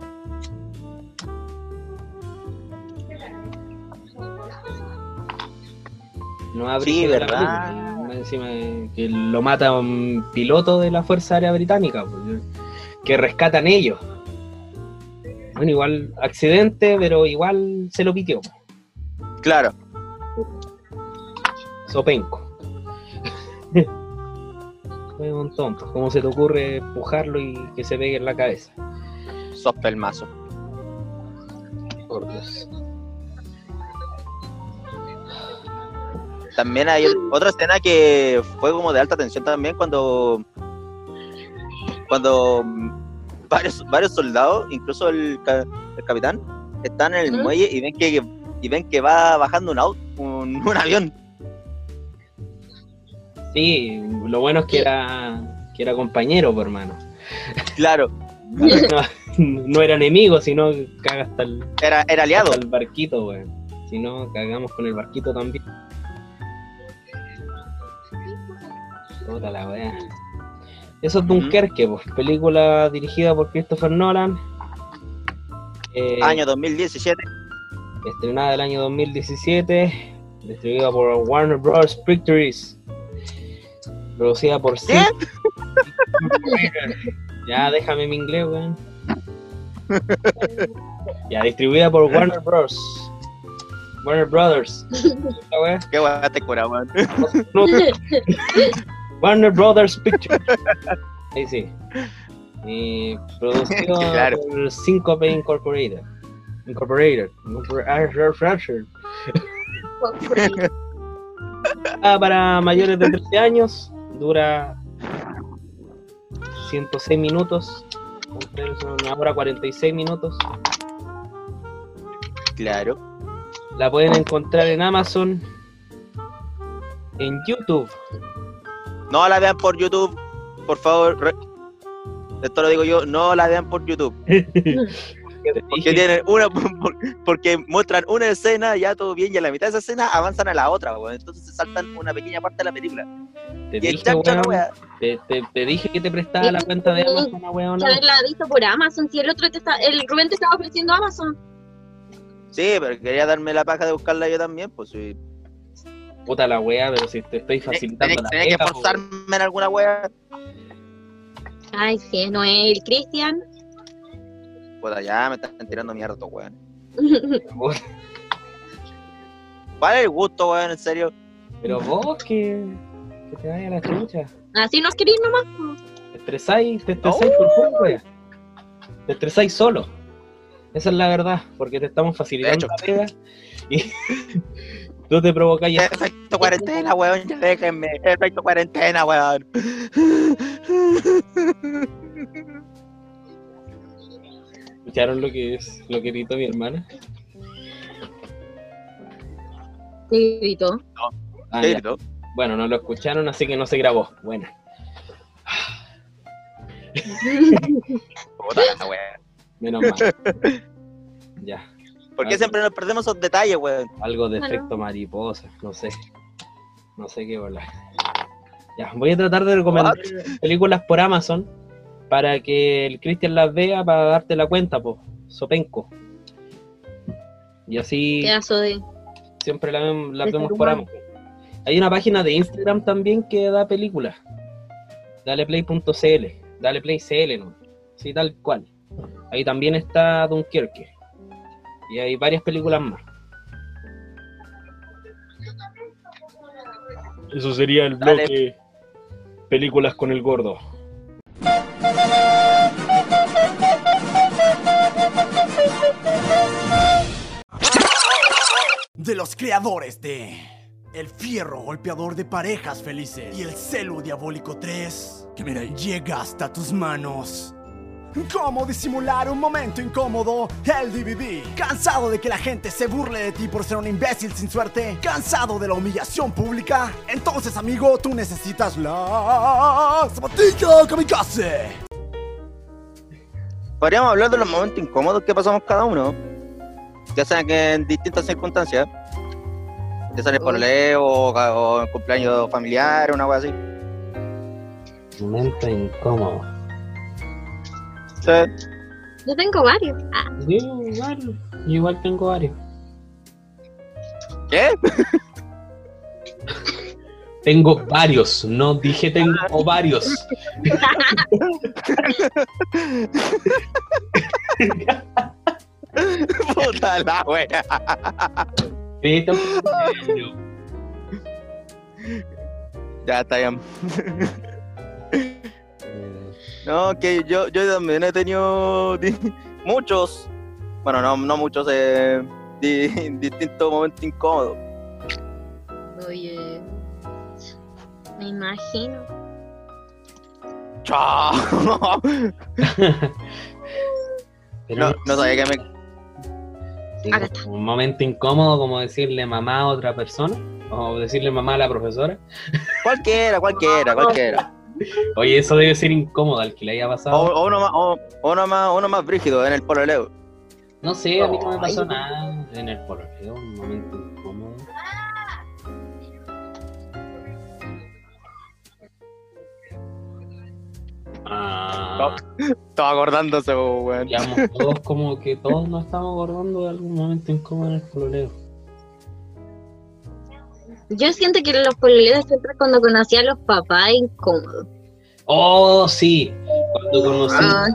A: No abre
C: Sí, verdad.
A: película, encima que lo mata un piloto de la Fuerza Aérea Británica, pues, que rescatan ellos. Bueno, igual accidente, pero igual se lo pitió.
C: Claro,
A: Sopenco. Fue un tonto. ¿Cómo se te ocurre empujarlo y que se pegue en la cabeza?
C: sos pelmazo.
A: Por Dios.
C: También hay otra escena que fue como de alta tensión también cuando cuando mm, varios, varios soldados, incluso el, el capitán, están en el
B: Ujú.
C: muelle y ven que y ven que va bajando un auto, un, *laughs* un avión.
A: Sí, lo bueno es que era, que era compañero, por hermano.
C: Claro, *laughs*
A: No, no era enemigo, sino caga hasta el,
C: era, era aliado.
A: hasta el barquito, weón. Si no, cagamos con el barquito también. Puta la wea. Eso es. Dunkerque, pues, película dirigida por Christopher Nolan. Eh,
C: Año 2017.
A: estrenada el año 2017, distribuida por Warner Bros. Pictures, producida por
C: ¿Qué?
A: Sid- Ya, déjame mi inglés, weón. Ya, distribuida por Warner Bros. Warner Brothers. Wea.
C: Qué guay te cura, weón.
A: Warner Brothers Pictures. Ahí sí. Y producido *laughs*
C: Claro.
A: por Syncope Incorporated. Incorporated. Incorporated. Ah, para mayores de 13 años. Dura 106 minutos. Una hora 46 minutos.
C: Claro.
A: La pueden encontrar en Amazon. En YouTube.
C: No la vean por YouTube, por favor. Esto lo digo yo, no la vean por YouTube. *laughs* Porque tienen una, *laughs* por- porque muestran una escena, ya todo bien, y a la mitad de esa escena avanzan a la otra, weón. Entonces se saltan una pequeña parte de la película.
A: Te
C: Y el
A: dije,
C: chancho la
A: weón,
C: wea.
A: te, te- te dije que te prestaba la cuenta de Amazon, weón.
B: Que haberla visto por Amazon. Si el otro te está, el Rubén te estaba ofreciendo Amazon.
C: Sí, pero quería darme la paja de buscarla yo también, pues sí.
A: Puta la wea, pero si te estoy facilitando la
C: tenía que
A: pega, po,
C: forzarme en alguna wea.
B: Ay, sí, no es el Cristian.
C: Puta, ya me están tirando mierda, estos weón.
A: weón.
C: ¿Cuál es el gusto, weón? En serio.
A: Pero vos que, que te vaya a la chucha.
B: Así nos querís nomás.
A: Te estresáis, te estresáis por poco, wea. Te estresáis solo. Esa es la verdad, porque te estamos facilitando la pega y *laughs* tú te provocas ya.
C: Efecto cuarentena, weón, ya déjenme. Efecto cuarentena, weón. *laughs*
A: ¿Escucharon lo que es lo que gritó mi hermana?
B: Te gritó.
A: Ah,
C: Sí,
A: ya.
C: ¿no?
A: Bueno, no lo escucharon, así que no se grabó.
C: Weón.
A: menos mal. *laughs* Ya,
C: ¿Por qué siempre nos perdemos esos detalles, weón?
A: algo de
B: Bueno.
A: efecto mariposa, no sé. No sé qué volar. Ya, voy a tratar de recomendar películas por Amazon para que el Cristian las vea para darte la cuenta, po. Sopenco. Y así
B: Pedazo de.
A: siempre la vemos, las
B: de
A: vemos por. Amazon. Hay una página de Instagram también que da películas. Daleplay.cl. Daleplay CL, ¿no? Sí, tal cual. Ahí también está Dunkerque. Y hay varias películas más. Eso sería el
C: Dale.
A: bloque Películas con el gordo.
E: Los creadores de El fierro golpeador de parejas felices. Y el celo diabólico 3, que mira, llega hasta tus manos. ¿Cómo disimular un momento incómodo? El DVD. ¿Cansado de que la gente se burle de ti por ser un imbécil sin suerte? ¿Cansado de la humillación pública? Entonces, amigo, tú necesitas la zapatilla kamikaze.
C: Podríamos hablar de los momentos incómodos que pasamos cada uno. Ya sean que en distintas circunstancias. Ya sea en el pololeo o, o en cumpleaños familiar, una cosa así.
A: Momento incómodo.
C: Sí.
B: Yo tengo varios. Ah,
A: Yo igual, yo igual tengo varios.
C: ¿Qué? *laughs*
A: Tengo varios, no dije tengo varios. *laughs* *laughs*
C: Puta la wea.
A: Serio. *laughs*
C: Ya está bien. No, que yo, yo también he tenido muchos, bueno, no, no muchos, eh, di- distintos momentos incómodos.
B: oye. Me imagino.
C: Chao. *laughs* *laughs* No, no sabía que me.
A: Como un momento incómodo como decirle mamá a otra persona o decirle mamá a la profesora. *laughs*
C: Cualquiera, cualquiera, cualquiera.
A: Oye, eso debe ser incómodo al que le haya pasado.
C: o uno más, o, uno más, uno más brígido en el pololeo.
A: No sé, a mí no me pasó nada en el pololeo, un momento Ah,
C: Estaba acordándose, weón.
A: digamos, todos como que todos nos estamos acordando de algún momento incómodo en el pololeo.
B: Yo siento que los pololeos siempre cuando conocí a los papás incómodos.
A: Oh, sí, cuando conocí,
B: Ah,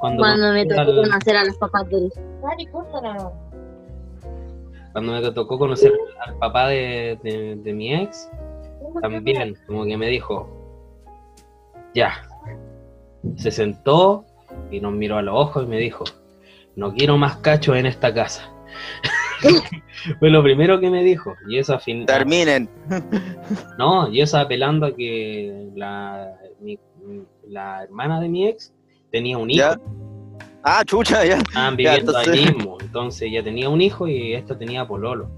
A: cuando,
B: cuando me tocó
A: al-
B: conocer a los papás del.
A: cuando me tocó conocer al papá de, de- de mi ex, también como que me dijo, ya, se sentó y nos miró a los ojos y me dijo, no quiero más cachos en esta casa. *laughs* Fue lo primero que me dijo. Y eso fin
C: Terminen.
A: No, y eso apelando a que la, mi- la hermana de mi ex tenía un hijo.
C: ¿Ya? Ah, chucha, ya.
A: Estaban
C: Ya,
A: viviendo
C: entonces-
A: ahí mismo. Entonces ya tenía un hijo y esta tenía pololo.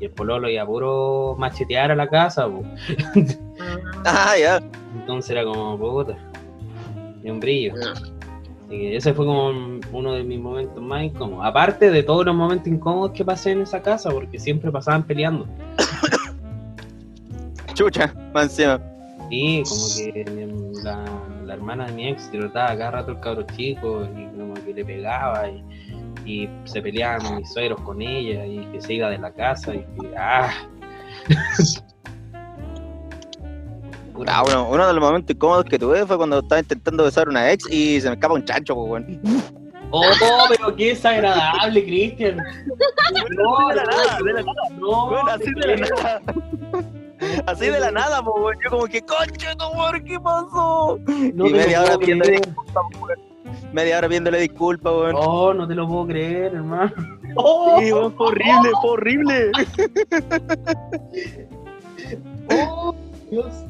A: Y el pololo iba a puro machetear a la casa.
C: Ah, ya.
A: Entonces era como, puta, de un brillo.
B: No.
A: Así que ese fue como uno de mis momentos más incómodos. Aparte de todos los momentos incómodos que pasé en esa casa, porque siempre pasaban peleando. *coughs*
C: Chucha, encima.
A: Y como que la hermana de mi ex trataba cada rato el cabro chico y como que le pegaba y, y se peleaban mis suegros con ella y que se iba de la casa y que, ah. *coughs*
C: Ah, bueno, uno de los momentos incómodos que tuve fue cuando estaba intentando besar a una ex y se me escapa un chancho, po, weón. *laughs*
A: Oh, pero qué desagradable, Cristian. *laughs* No,
C: de la nada, de la
A: nada. No,
C: Weón, así de la nada. Así de la nada, weón. Yo como que, concha, tu madre, ¿qué pasó?
A: no
C: y media hora pidiéndole disculpas, weón. Media hora pidiéndole disculpas, weón.
A: Oh, no te lo puedo creer, hermano. Oh, *laughs*
C: Sí, weón, fue horrible, fue horrible.
A: oh, Dios.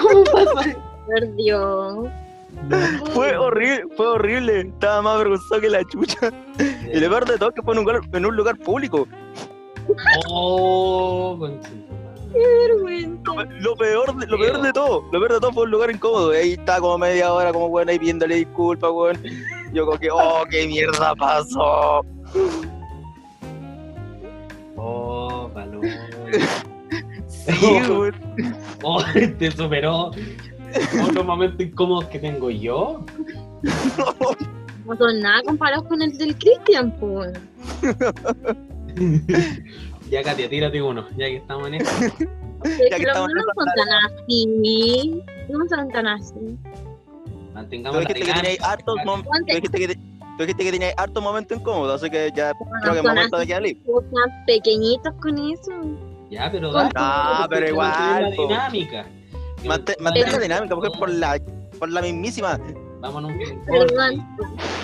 A: ¿Cómo pasa?
B: Por Dios. *laughs*
C: Fue horrible, fue horrible. Estaba más avergonzado que la chucha. Y lo peor de todo es que fue en un lugar, en un lugar público.
A: Oh, conchito.
B: Vergüenza.
C: Lo peor, de, lo peor de todo, lo peor de todo fue un lugar incómodo. Y ahí estaba como media hora, como weón, ahí pidiéndole disculpas, weón. Yo como que, oh, qué mierda pasó.
A: Oh, paloma. *laughs*
C: Sí, *laughs* weón.
A: Oh, *laughs* te superó otros momentos incómodos que tengo yo.
B: No son nada comparados con el del Cristian, pues. *laughs*
A: Ya, Katia, tírate uno, ya que estamos en esto.
B: Es
C: Ya
B: que los
C: estamos
B: no son tan así. No son tan así.
C: Tú
A: Mantengamos la
C: tú dijiste que te- tú dijiste que teníais hartos momentos incómodos, así que ya creo que es momento de que.
B: Son pequeñitos con eso.
A: Ya, pero dale.
C: No, pero
A: porque
C: igual, po.
A: La dinámica.
C: Mantén, mantén la dinámica, mujer, por la, por la mismísima.
A: Vamos en un
B: Perdón.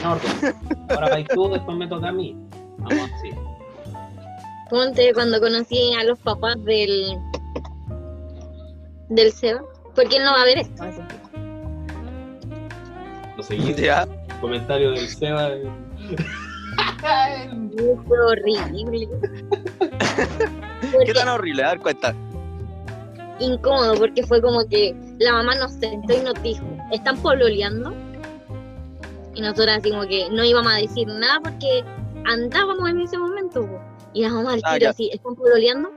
A: en orden. Ahora vais tú, después me toca a mí. Vamos así.
B: Ponte cuando conocí a los papás del, del Seba, porque él no va a ver esto. así.
A: Lo seguí. *laughs*
C: Ya.
A: Comentario del Seba. *laughs*
B: Fue horrible. *laughs*
C: ¿Qué tan horrible? A ver, cuenta.
B: incómodo, porque fue como que la mamá nos sentó y nos dijo, ¿están pololeando? Y nosotros así como que no íbamos a decir nada porque andábamos en ese momento. po. Y la mamá al
C: Ah,
B: tiro así, ¿están pololeando?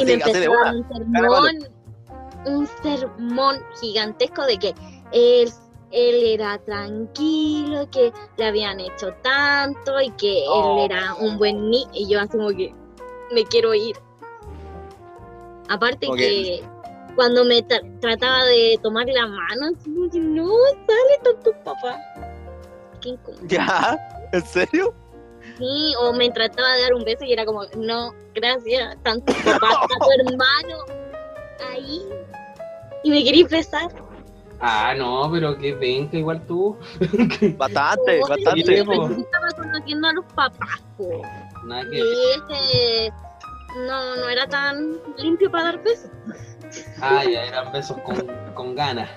B: y me empezó
C: de
B: a dar
C: una.
B: un sermón, un sermón gigantesco de que él, él era tranquilo, que le habían hecho tanto y que
C: Oh.
B: él era un buen niño. Y yo así como que me quiero ir. Aparte que cuando me tra- trataba de tomar la mano, así como que no, sale con tu papá. Qué incómodo. *laughs*
C: ¿Ya? ¿En serio?
B: Sí, o me trataba de dar un beso y era como, no, gracias, tanto papá, *laughs* tu hermano ahí. Y me querías besar.
A: Ah, no, pero que venga igual tú. *laughs*
C: Bastante,
B: Oh,
C: bastante.
B: Estaba conociendo a los papás, po.
A: Nada
B: Y ese no, no era tan limpio para dar besos.
A: Ah, ya eran besos con, con ganas.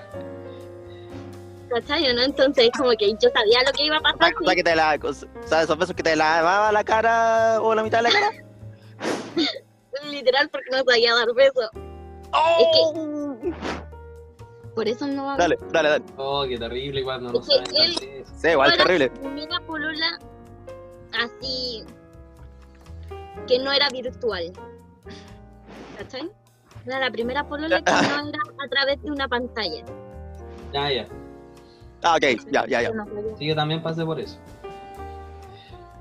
B: ¿Cachai? ¿no? Entonces, como que yo sabía lo que iba a pasar.
C: ¿Sabes cosa que te la, ¿Sabes esos besos que te lavaba la cara o la mitad de la cara? *laughs*
B: literal, porque no sabía dar besos.
C: ¡Oh!
B: Por eso no va a
C: Dale, dale, dale.
A: Oh, qué terrible cuando no saben
B: él-.
C: Sí, igual terrible.
B: primera polola así que no era virtual. ¿Cachai? Era la primera polola que no era a través de una pantalla.
A: Ya, ya.
C: Ah, ok, ya, ya, ya.
A: Sí, yo también pasé por eso.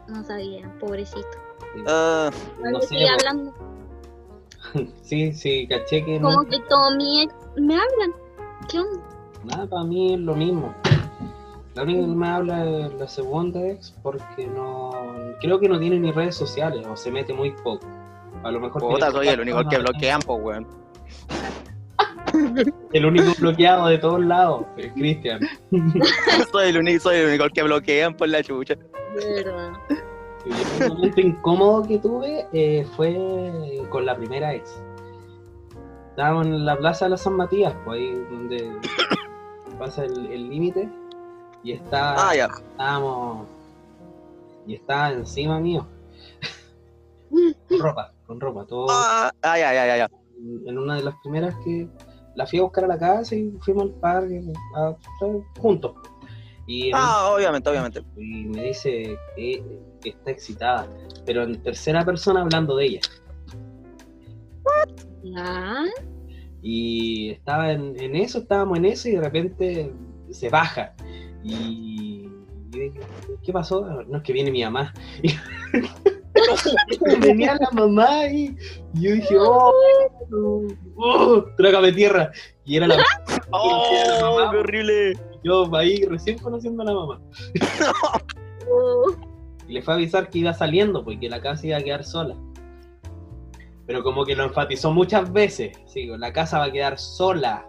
B: no sabía, pobrecito.
A: Sí,
C: Ah,
A: no
B: No
A: sé,
B: estoy
A: po.
B: hablando. *laughs*
A: sí, sí, caché que no.
B: Como que todos mis ex me hablan. ¿Qué onda?
A: Nada, para mí es lo mismo. La única que me habla es la segunda ex porque no. Creo que no tiene ni redes sociales o se mete muy poco. A lo mejor.
C: puta, soy el único que *laughs* bloquean, pues, weón.
A: El único bloqueado de todos lados, es Cristian. *laughs*
C: soy el único, soy el único que bloquean por la chucha.
B: Verdad.
A: Y El momento incómodo que tuve eh, fue con la primera ex. Estábamos en la plaza de la San Matías, pues ahí donde *coughs* pasa el límite. Y está,
C: Ah, ya.
A: estábamos. Y estaba encima mío. *laughs* con ropa, con ropa, todo.
C: Ah, ah, ya, ya, ya, ya.
A: En una de las primeras que la fui a buscar a la casa y fuimos al parque a- a- juntos. Y
C: Ah, obviamente, obviamente.
A: y me dice que, que está excitada, pero en tercera persona hablando de ella. Y estaba en, en eso, estábamos en eso y de repente se baja. Y, y dije, ¿qué pasó? No es que viene mi mamá. Y *laughs* venía la mamá y, y yo dije, oh, oh, trágame tierra. Y era la *laughs*
C: ¡Oh, qué horrible!
A: yo ahí recién conociendo a la mamá. *laughs*
B: Oh,
A: Y le fue a avisar que iba saliendo, porque la casa iba a quedar sola. Pero como que lo enfatizó muchas veces. Sí, la casa va a quedar sola.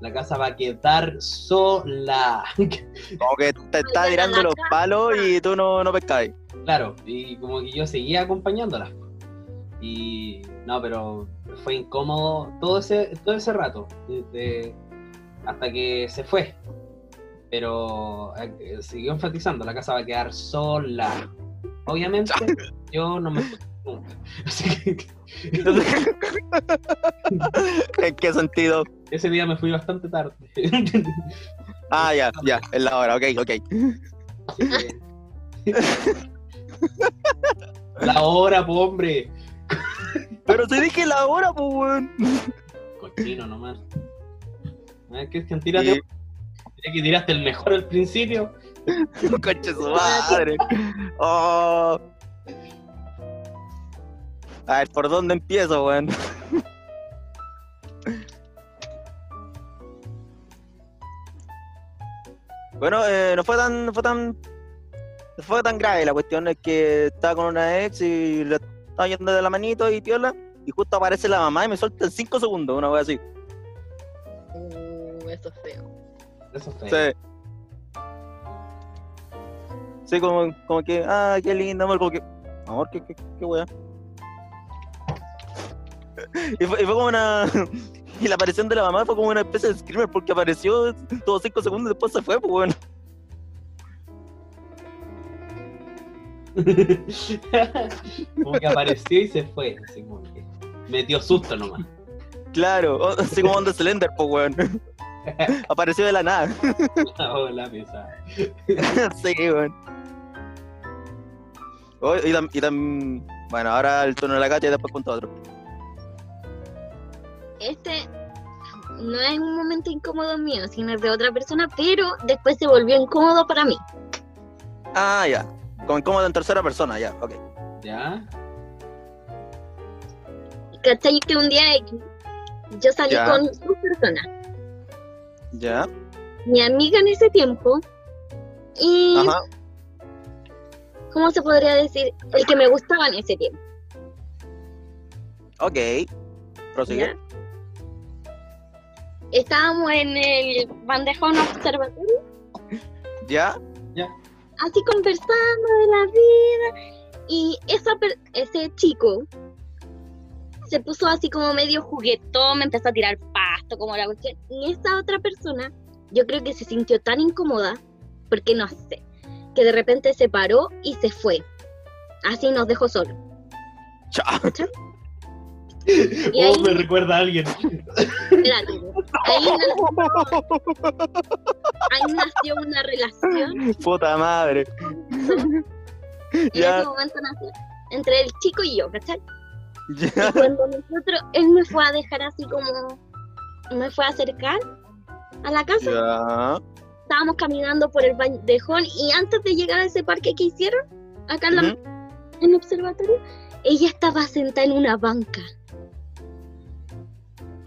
A: La casa va a quedar sola.
C: Como que te está tirando los palos y tú no, no pescáis.
A: claro, y como que yo seguía acompañándola. Y no, pero fue incómodo todo ese, todo ese rato. desde- hasta que se fue. Pero eh, siguió enfatizando, la casa va a quedar sola. Obviamente, *laughs* yo no me. Así que *laughs*
C: ¿En qué sentido?
A: ese día me fui bastante tarde.
C: Ah, ya, ya, *laughs* es la hora, ok, ok.
A: Que- La hora, po, hombre.
C: Pero te dije la hora, pues, weón.
A: Cochino nomás. A ver, Cristian, tírate. Ya que tiraste el mejor al principio. *laughs*
C: Conche su madre. Oh. A ver, ¿por dónde empiezo, weón? Bueno, eh, no fue tan, no fue tan, no fue tan grave. La cuestión es que estaba con una ex y le estaba yendo de la manito y piola. Y justo aparece la mamá y me suelta en 5 segundos, una wea así.
B: uh, eso es feo.
A: Eso fue.
C: Sí. Sí, como, como que, ah, qué lindo, amor, como que, amor, qué, qué, qué wea. Y fue, y fue como una. *laughs* Y la aparición de la mamá fue como una especie de screamer porque apareció todos cinco segundos después se fue, pues bueno. *laughs*
A: como que apareció y se fue. Así como que metió susto nomás.
C: Claro, así como Onda Slender, pues weón. *laughs* Apareció de la nada.
A: Oh, la pesada.
C: sí, weón. Oh, y tam- y tam- Bueno, ahora el turno de la Katia y después cuento otro.
B: Este no es un momento incómodo mío, sino de otra persona, pero después se volvió incómodo para mí.
C: Ah, ya. Como incómodo en tercera persona, ya, ok.
A: ¿Ya?
B: ¿Cachai? Que un día yo salí
C: Ya.
B: con dos personas,
C: Ya.
B: mi amiga en ese tiempo y,
C: Ajá.
B: ¿cómo se podría decir? El que me gustaba en ese tiempo.
C: Ok. Prosigue.
B: ¿ya? Estábamos en el bandejón observatorio,
C: Ya.
B: así conversando de la vida, y esa per- ese chico se puso así como medio juguetón, me empezó a tirar pasto, como la cuestión, y esa otra persona, yo creo que se sintió tan incómoda, porque no sé, que de repente se paró y se fue. Así nos dejó solos.
C: Chao. *laughs*
B: Y
A: Oh,
B: ahí-
A: me recuerda a alguien.
B: Espérate, ahí nació, ahí nació una relación
C: Puta madre.
B: en
C: Ya.
B: ese momento nació entre el chico y yo, ¿cachai?
C: Ya.
B: Y cuando nosotros, él me fue a dejar así como, me fue a acercar a la casa,
C: Ya.
B: estábamos caminando por el bandejón y antes de llegar a ese parque que hicieron, acá en, la- en el observatorio, ella estaba sentada en una banca.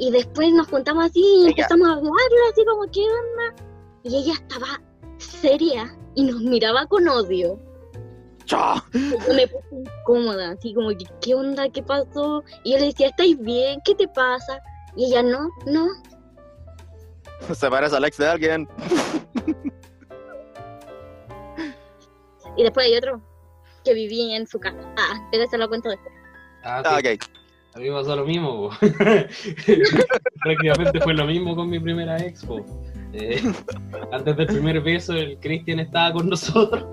B: Y después nos juntamos así y
C: Ella-
B: empezamos a hablarle así como, ¿qué onda? Y ella estaba seria y nos miraba con odio.
C: Chao.
B: Me puse incómoda, así como que, ¿qué onda? ¿Qué pasó? Y yo le decía, ¿estáis bien? ¿Qué te pasa? Y ella, no, no. *laughs*
C: Se parece al ex de alguien.
B: Y después hay otro que vivía en su casa. Ah, pero se lo cuento después.
A: Ah,
C: Ah,
A: sí. A mí me pasó lo mismo. *laughs* Prácticamente fue lo mismo con mi primera expo. Eh, antes del primer beso, el Cristian estaba con nosotros.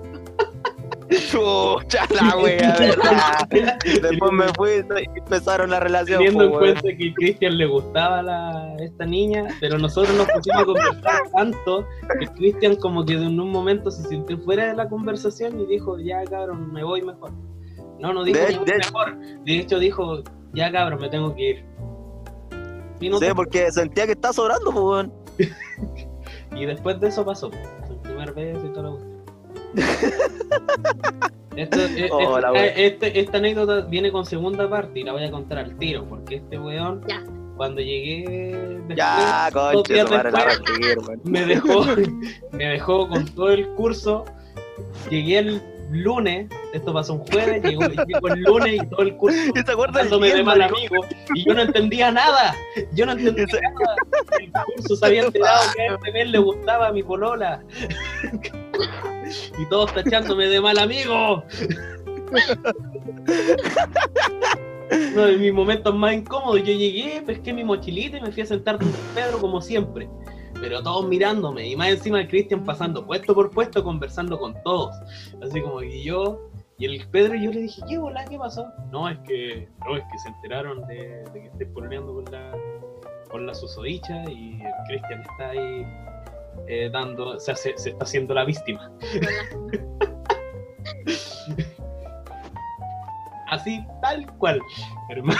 C: Chucha la wea, *laughs* verdad. Después me fui y empezaron la relación.
A: Teniendo en cuenta que a Cristian le gustaba la, esta niña, pero nosotros nos pusimos a conversar tanto que Cristian como que en un momento se sintió fuera de la conversación y dijo, ya cabrón, me voy mejor. No, no dijo
C: De- de-
A: mejor. De hecho dijo, ya cabrón, me tengo que ir. Y, no
C: Sí, porque sentía que estaba sobrando, pues, weón. *laughs*
A: y después de eso pasó. El primer beso y todo lo *laughs* Esto, e-
C: Oh,
A: este-
C: la wea.
A: este- esta anécdota viene con segunda parte y la voy a contar al tiro, porque este weón,
B: Ya.
A: cuando llegué después,
C: Ya, conche, la
A: después,
C: seguir, weón.
A: me dejó, *laughs* me dejó con todo el curso. Llegué el lunes, esto pasó un jueves, llegó, *laughs* llegó el lunes y todo el curso *laughs*
C: ¿Y te acuerdas del
A: tratándome de mal amigo y yo no entendía nada. Yo no entendía nada. El curso se había enterado que a *laughs* este men le gustaba a mi polola. y todos tachándome de mal amigo. Uno de mis momentos más incómodos. Yo llegué, pesqué mi mochilita y me fui a sentar con Pedro como siempre. Pero todos mirándome y más encima el Cristian pasando puesto por puesto conversando con todos. Así como que yo y el Pedro y yo le dije, ¿qué bola? ¿Qué pasó? No, es que, no, es que se enteraron de, que estoy pololeando con la, con la susodicha y el Cristian está ahí eh, dando, o sea, se, está haciendo la víctima. *laughs* Así, tal cual, hermano.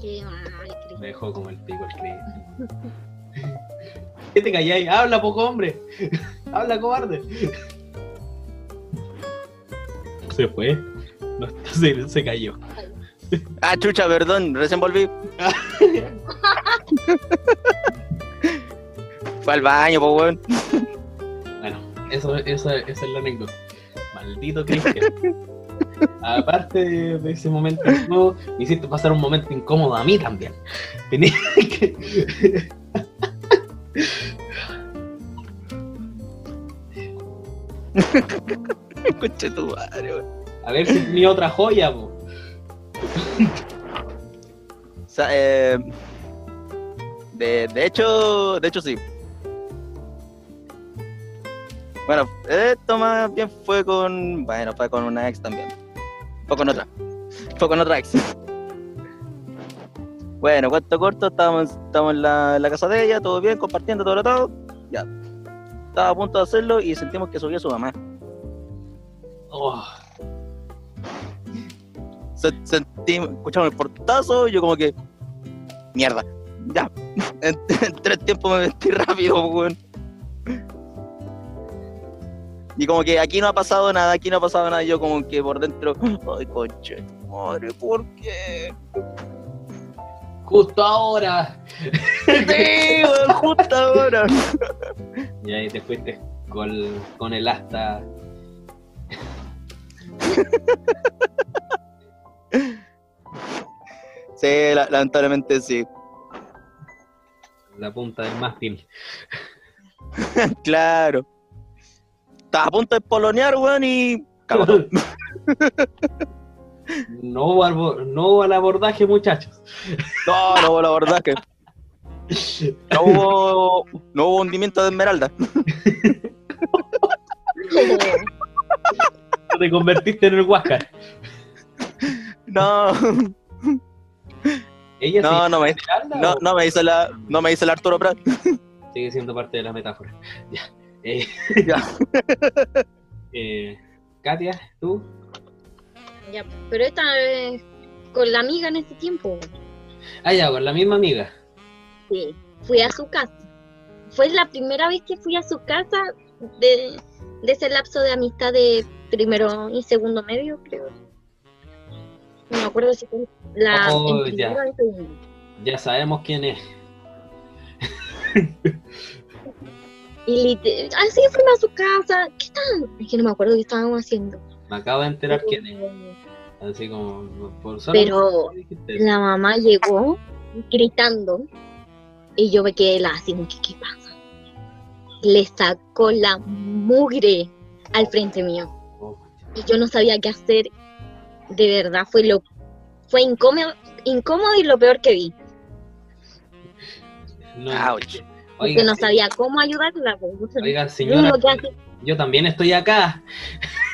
B: Qué mal.
A: Me dejó como el pico el Cristian. *laughs* ¿Qué te calláis? Habla, poco hombre. *laughs* Habla, cobarde. Se fue. No, *laughs* se, se cayó.
C: Ah, chucha, perdón, recién volví. Fue al baño, pues, weón.
A: Bueno, eso, eso, esa es la anécdota. Maldito Cristian. Aparte de, ese momento me hiciste pasar un momento incómodo a mí también. Tenía que. *laughs*
C: Conche tu madre.
A: A ver si mi otra joya, po.
C: O sea, eh, de, de hecho, de hecho sí. Bueno, esto más bien fue con, bueno, fue con una ex también. Fue con otra. Fue con otra ex. Bueno, cuento corto, estábamos, estábamos en, la, en la casa de ella, todo bien, compartiendo todo lo todo. Ya. Estaba a punto de hacerlo y sentimos que subía su mamá.
A: Oh,
C: Se- sentimos, escuchamos el portazo y yo como que, mierda, ya. *laughs* En, en tres tiempos me metí rápido, weón. Y como que aquí no ha pasado nada, aquí no ha pasado nada, y yo como que por dentro, ay, conche, madre, ¿por qué?
A: justo ahora.
C: Sí, justo ahora. *laughs*
A: Y ahí te fuiste con, con el asta.
C: Sí, la- lamentablemente sí.
A: La punta del mástil. *laughs*
C: Claro. Estaba a punto de polonear, weón, y... cagó. *laughs*
A: No hubo, albo- no hubo al abordaje, muchachos.
C: No, no hubo la verdad que... No hubo, no hubo hundimiento de esmeralda.
A: Te convertiste en el Huáscar.
C: No,
A: Ella
C: no,
A: sí,
C: no me,
A: Esmeralda
C: no,
A: o
C: no me hizo la, no me hizo el Arturo Prat.
A: sigue siendo parte de la metáfora. Ya. Eh, *laughs* eh, Katia, tú.
B: Ya, pero esta vez con la amiga en ese tiempo.
A: Ah, ya, con la misma amiga.
B: Sí, fui a su casa. Fue la primera vez que fui a su casa de, de ese lapso de amistad de primero y segundo medio, creo. No me acuerdo si fue la
A: Oh,
B: en.
A: Ya sabemos quién es. *laughs*
B: Y así fuimos a su casa. ¿Qué estaban? Es que no me acuerdo qué estábamos haciendo.
A: Me acabo de enterar quién es. Así como por solo
B: Pero la mamá llegó gritando y yo me quedé la así, que, ¿qué pasa? Le sacó la mugre al frente mío
A: Oh,
B: y yo no sabía qué hacer. De verdad fue lo fue incómodo, incómodo y lo peor que vi,
A: no,
C: Ouch.
B: Porque
A: Oiga,
B: no
A: sí-
B: sabía cómo ayudarla. pues.
A: Oiga, señora, yo también estoy acá.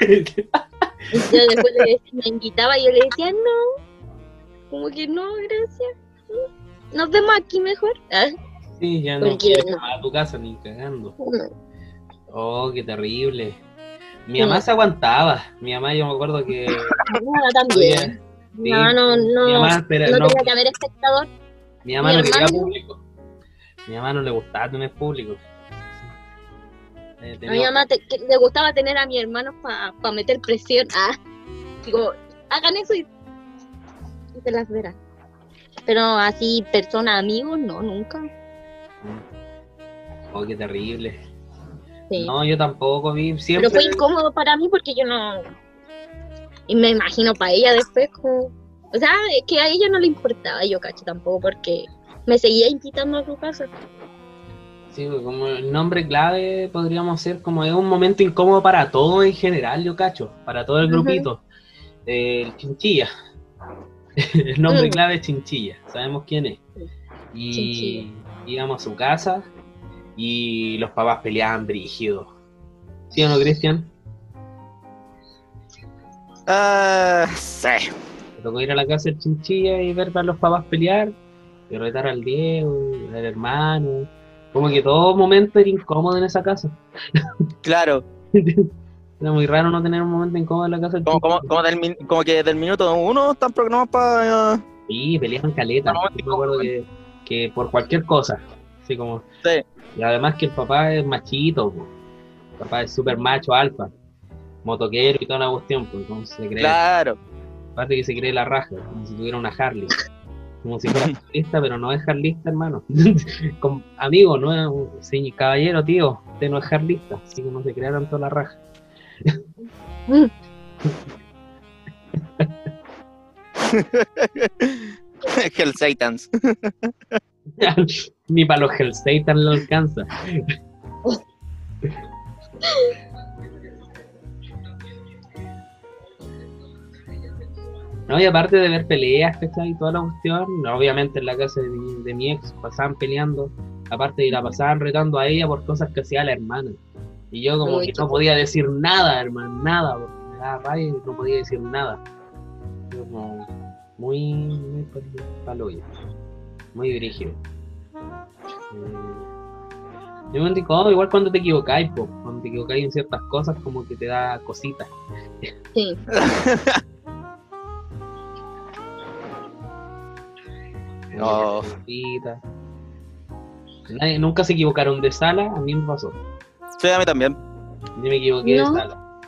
B: yo después le decía- me invitaba y yo le decía no, como que no, gracias. Nos vemos aquí mejor. Ah,
A: Sí, ya no
B: Porque
A: quiero
B: no.
A: a tu casa ni cagando.
B: no.
A: Oh, qué terrible. Mi
B: Sí.
A: mamá se aguantaba. Mi mamá, yo me acuerdo que. *laughs*
B: Nada, también.
A: Sí,
B: No, no, no.
A: Mi mamá, espera,
B: no
A: no,
B: tenía que haber espectador.
A: mi mamá
B: mi
A: no quería público. Mi mamá no le gustaba tener público. Eh,
B: A mi mamá te- le gustaba tener a mi hermano para meter presión. *laughs* Ah, digo, hagan eso y, y te las verás. Pero así, persona, amigos, no, nunca.
A: Oh, qué terrible.
B: Sí.
A: No, yo tampoco vi. Siempre.
B: Pero fue incómodo para mí porque yo no. Y me imagino para ella después, como. O sea, es que a ella no le importaba, yo cacho tampoco, porque me seguía invitando a su casa.
A: Sí, pues, como el nombre clave podríamos ser como es un momento incómodo para todo en general, yo cacho, para todo el grupito. El chinchilla. *laughs* el nombre
B: Mm.
A: clave es chinchilla, sabemos quién es. Y
B: Chinchilla.
A: íbamos a su casa y los papás peleaban brígido. ¿Sí o no, Cristian?
C: Ah, sí.
A: Me tocó ir a la casa del chinchilla y ver a los papás pelear, y retar al Diego, al hermano. Como que todo momento era incómodo en esa casa. *laughs*
C: Claro.
A: Era muy raro no tener un momento incómodo en la casa
C: Como, como, como, del, min- como que del minuto uno están programados para.
A: Sí, peleaban caleta.
C: No,
A: Yo me acuerdo que, que por cualquier cosa. Así como.
C: Sí.
A: Y además que el papá es machito, po. el papá es súper macho, alfa, motoquero y toda la cuestión, pues entonces se cree,
C: Claro.
A: aparte que se cree la raja, como si tuviera una Harley. Como si fuera *laughs* harlista, pero no es harlista, hermano. *laughs* Con, amigo, no sí, caballero, tío, usted no es harlista, así que no se crea tanto la raja. *laughs*
C: Hell Satans.
A: Ni para los Hell Satan le alcanza. No, y aparte de ver peleas, ¿cachai? Y toda la cuestión, obviamente en la casa de mi, de mi ex pasaban peleando, aparte y la pasaban retando a ella por cosas que hacía la hermana. Y yo como
B: Uy,
A: que no podía decir nada, hermano, nada, porque me daba rabia y no podía decir nada. Yo Como muy, muy pal- paloya, muy dirigido. Yo me incómodo, igual cuando te equivocáis, po. cuando te equivocáis en ciertas cosas, como que te da cositas.
B: Sí. *laughs*
A: Nadie- nunca se equivocaron de sala, a mí me pasó.
C: Sí, a mí también.
A: Yo me equivoqué
B: No.
A: de sala.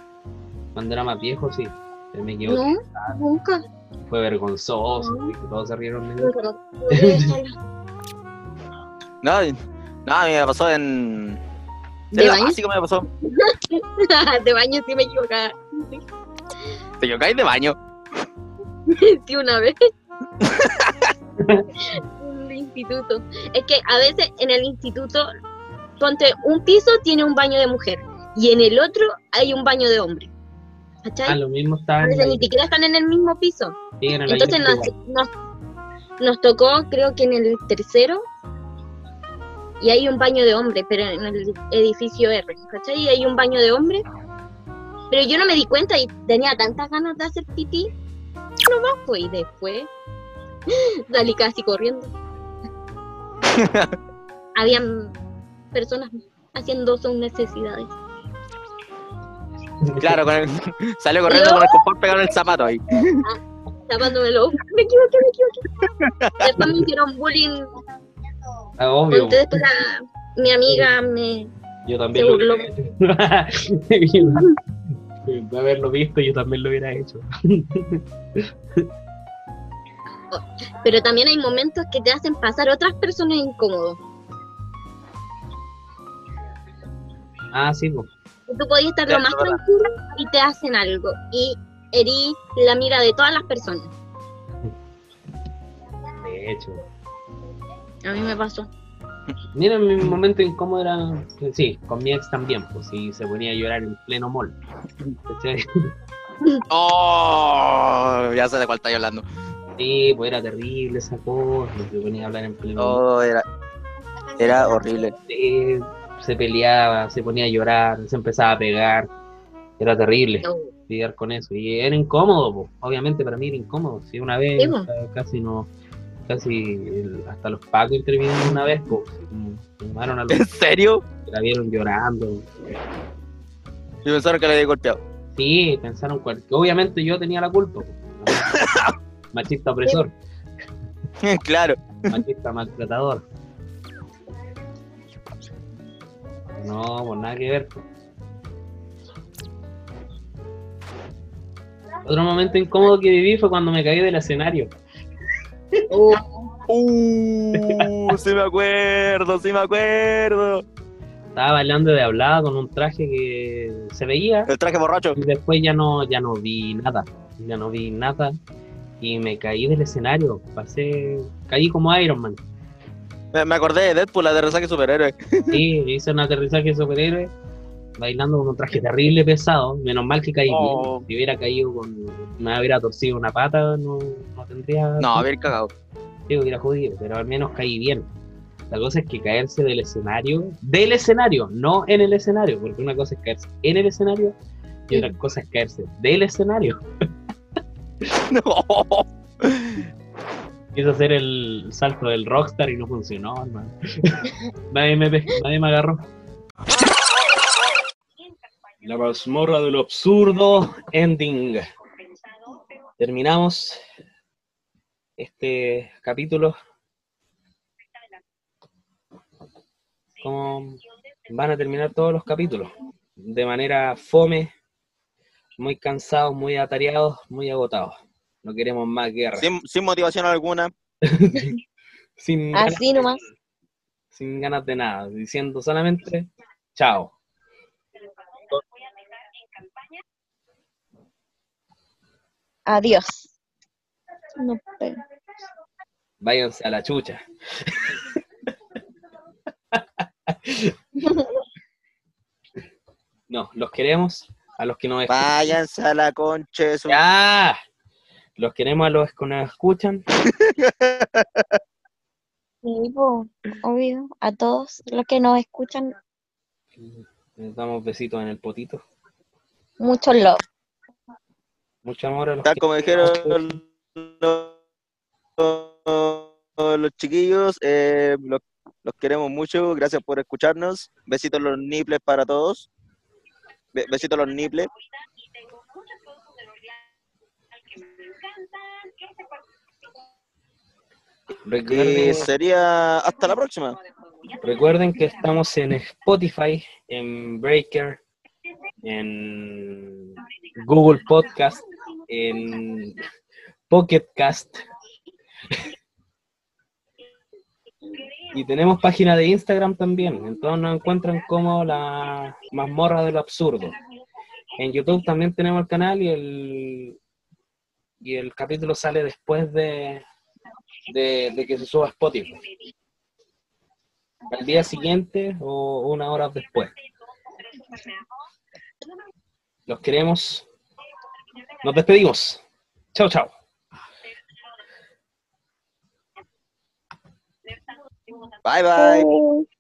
A: Cuando era más viejo, sí. Pero me equivoqué.
B: No, nunca.
A: Fue vergonzoso,
B: No.
A: todos se rieron de mí.
B: No. *laughs*
C: No, no, a mí me pasó en.
B: ¿De
C: en la
B: baño?
C: básica me pasó. *laughs*
B: de baño sí me equivocaba.
C: Te equivocáis de baño. *laughs*
B: Sí, una vez. El instituto. Es que a veces en el instituto, ponte un piso tiene un baño de mujer y en el otro hay un baño de hombre.
A: Ah,
B: ¿Cachai?
A: lo mismo
B: A
A: está en
B: veces
A: la-
B: ni siquiera están en el mismo piso.
A: sí, en el
B: Entonces nos,
A: igual.
B: nos, nos tocó, creo que en el tercero, y hay un baño de hombre, pero en el edificio R, ¿cachai? Y hay un baño de hombre, pero yo no me di cuenta y tenía tantas ganas de hacer pipí, no más fue, y después *gasps* salí casi corriendo. *laughs* Habían personas haciendo sus necesidades.
C: Claro, con el, *laughs* salió corriendo con el confort pegado en el zapato ahí.
B: Tapándomelo. Me equivoqué, me equivoqué. Después me hicieron bullying.
A: Ah, obvio.
B: Entonces después la- mi amiga me,
A: Yo también
B: Se
A: lo
B: burló.
A: hubiera hecho. *laughs* De haberlo visto, yo también lo hubiera hecho.
B: Pero también hay momentos que te hacen pasar otras personas incómodos.
A: Ah, sí, pues.
B: Tú podías estar lo más tranquilo y te hacen algo. Y herí la mira de todas las personas.
A: De hecho.
B: A mí me pasó.
A: Mira, mi momento incómodo era. Sí, con mi ex también, pues sí, se ponía a llorar en pleno mall. *laughs* ¿Cachai?
C: Oh, ya sé de cuál estáis hablando.
A: Sí, pues era terrible esa cosa, se ponía a hablar en pleno.
C: Oh, era, era horrible.
A: Sí, se peleaba, se ponía a llorar, se empezaba a pegar. Era terrible
B: No.
A: lidiar con eso. Y era incómodo, pues. obviamente para mí era incómodo. Si una vez
B: Sí, po.
A: ca- casi no. Casi el- hasta los pacos intervinieron una vez, pues. Llamaron a los
C: ¿En serio?
A: la vieron llorando.
C: Y pensaron que le había golpeado.
A: Sí, pensaron cual- que obviamente yo tenía la culpa. po. *laughs* Machista opresor, *laughs*
C: claro.
A: machista maltratador. No, pues nada que ver. Otro momento incómodo que viví fue cuando me caí del escenario.
B: Uh,
C: Uh, sí me acuerdo, sí me acuerdo.
A: Estaba bailando de hablada con un traje que se veía
C: El traje borracho.
A: y después ya no, ya no vi nada. Ya no vi nada y me caí del escenario. Pasé, caí como Iron Man.
C: Me, me acordé de Deadpool, resaque superhéroe.
A: Sí, hice un aterrizaje superhéroe bailando con un traje terrible pesado. Menos mal que caí
C: Oh.
A: bien. Si hubiera caído con. Me hubiera torcido una pata, no, no tendría.
C: No, a ver, cagado.
A: Sí, hubiera jodido, pero al menos caí bien. La cosa es que caerse del escenario, del escenario, no en el escenario, porque una cosa es caerse en el escenario y otra cosa es caerse del escenario. *laughs* *laughs*
C: No.
A: Quise hacer el salto del rockstar y no funcionó, hermano. *laughs* nadie, me, nadie me agarró. La mazmorra de lo absurdo, ending. Terminamos este capítulo. Como van a terminar todos los capítulos. De manera fome, muy cansados, muy atareados, muy agotados. No queremos más guerra.
C: Sin, sin motivación alguna. *laughs*
A: Sin ganas
B: así nomás.
A: sin ganas de nada, diciendo solamente chao.
B: Adiós. No pega.
A: Váyanse a la chucha. *laughs* *laughs* No, los queremos, a los que nos escuchan.
C: Váyanse a la concha de su.
A: ¡Ya! Los queremos a los que nos escuchan.
B: Sí, po, obvio. A todos los que nos escuchan,
A: Les damos besitos en el potito.
B: mucho love.
A: Mucho amor a los
C: Tal
A: que
C: como dijeron los, los- los chiquillos, eh, los, los queremos mucho. Gracias por escucharnos. Besitos los niples para todos. Be- besitos los niples. Y
A: Recuerden,
C: sería hasta la próxima.
A: recuerden que estamos en Spotify, en Breaker, en Google Podcast, en Pocket Cast. Y tenemos página de Instagram también. Entonces nos encuentran como la mazmorra del absurdo. En YouTube también tenemos el canal y el, y el capítulo sale después de, de, de que se suba Spotify. Al día siguiente o una hora después. Los queremos. Nos despedimos. Chao, chao.
C: 拜
B: 拜。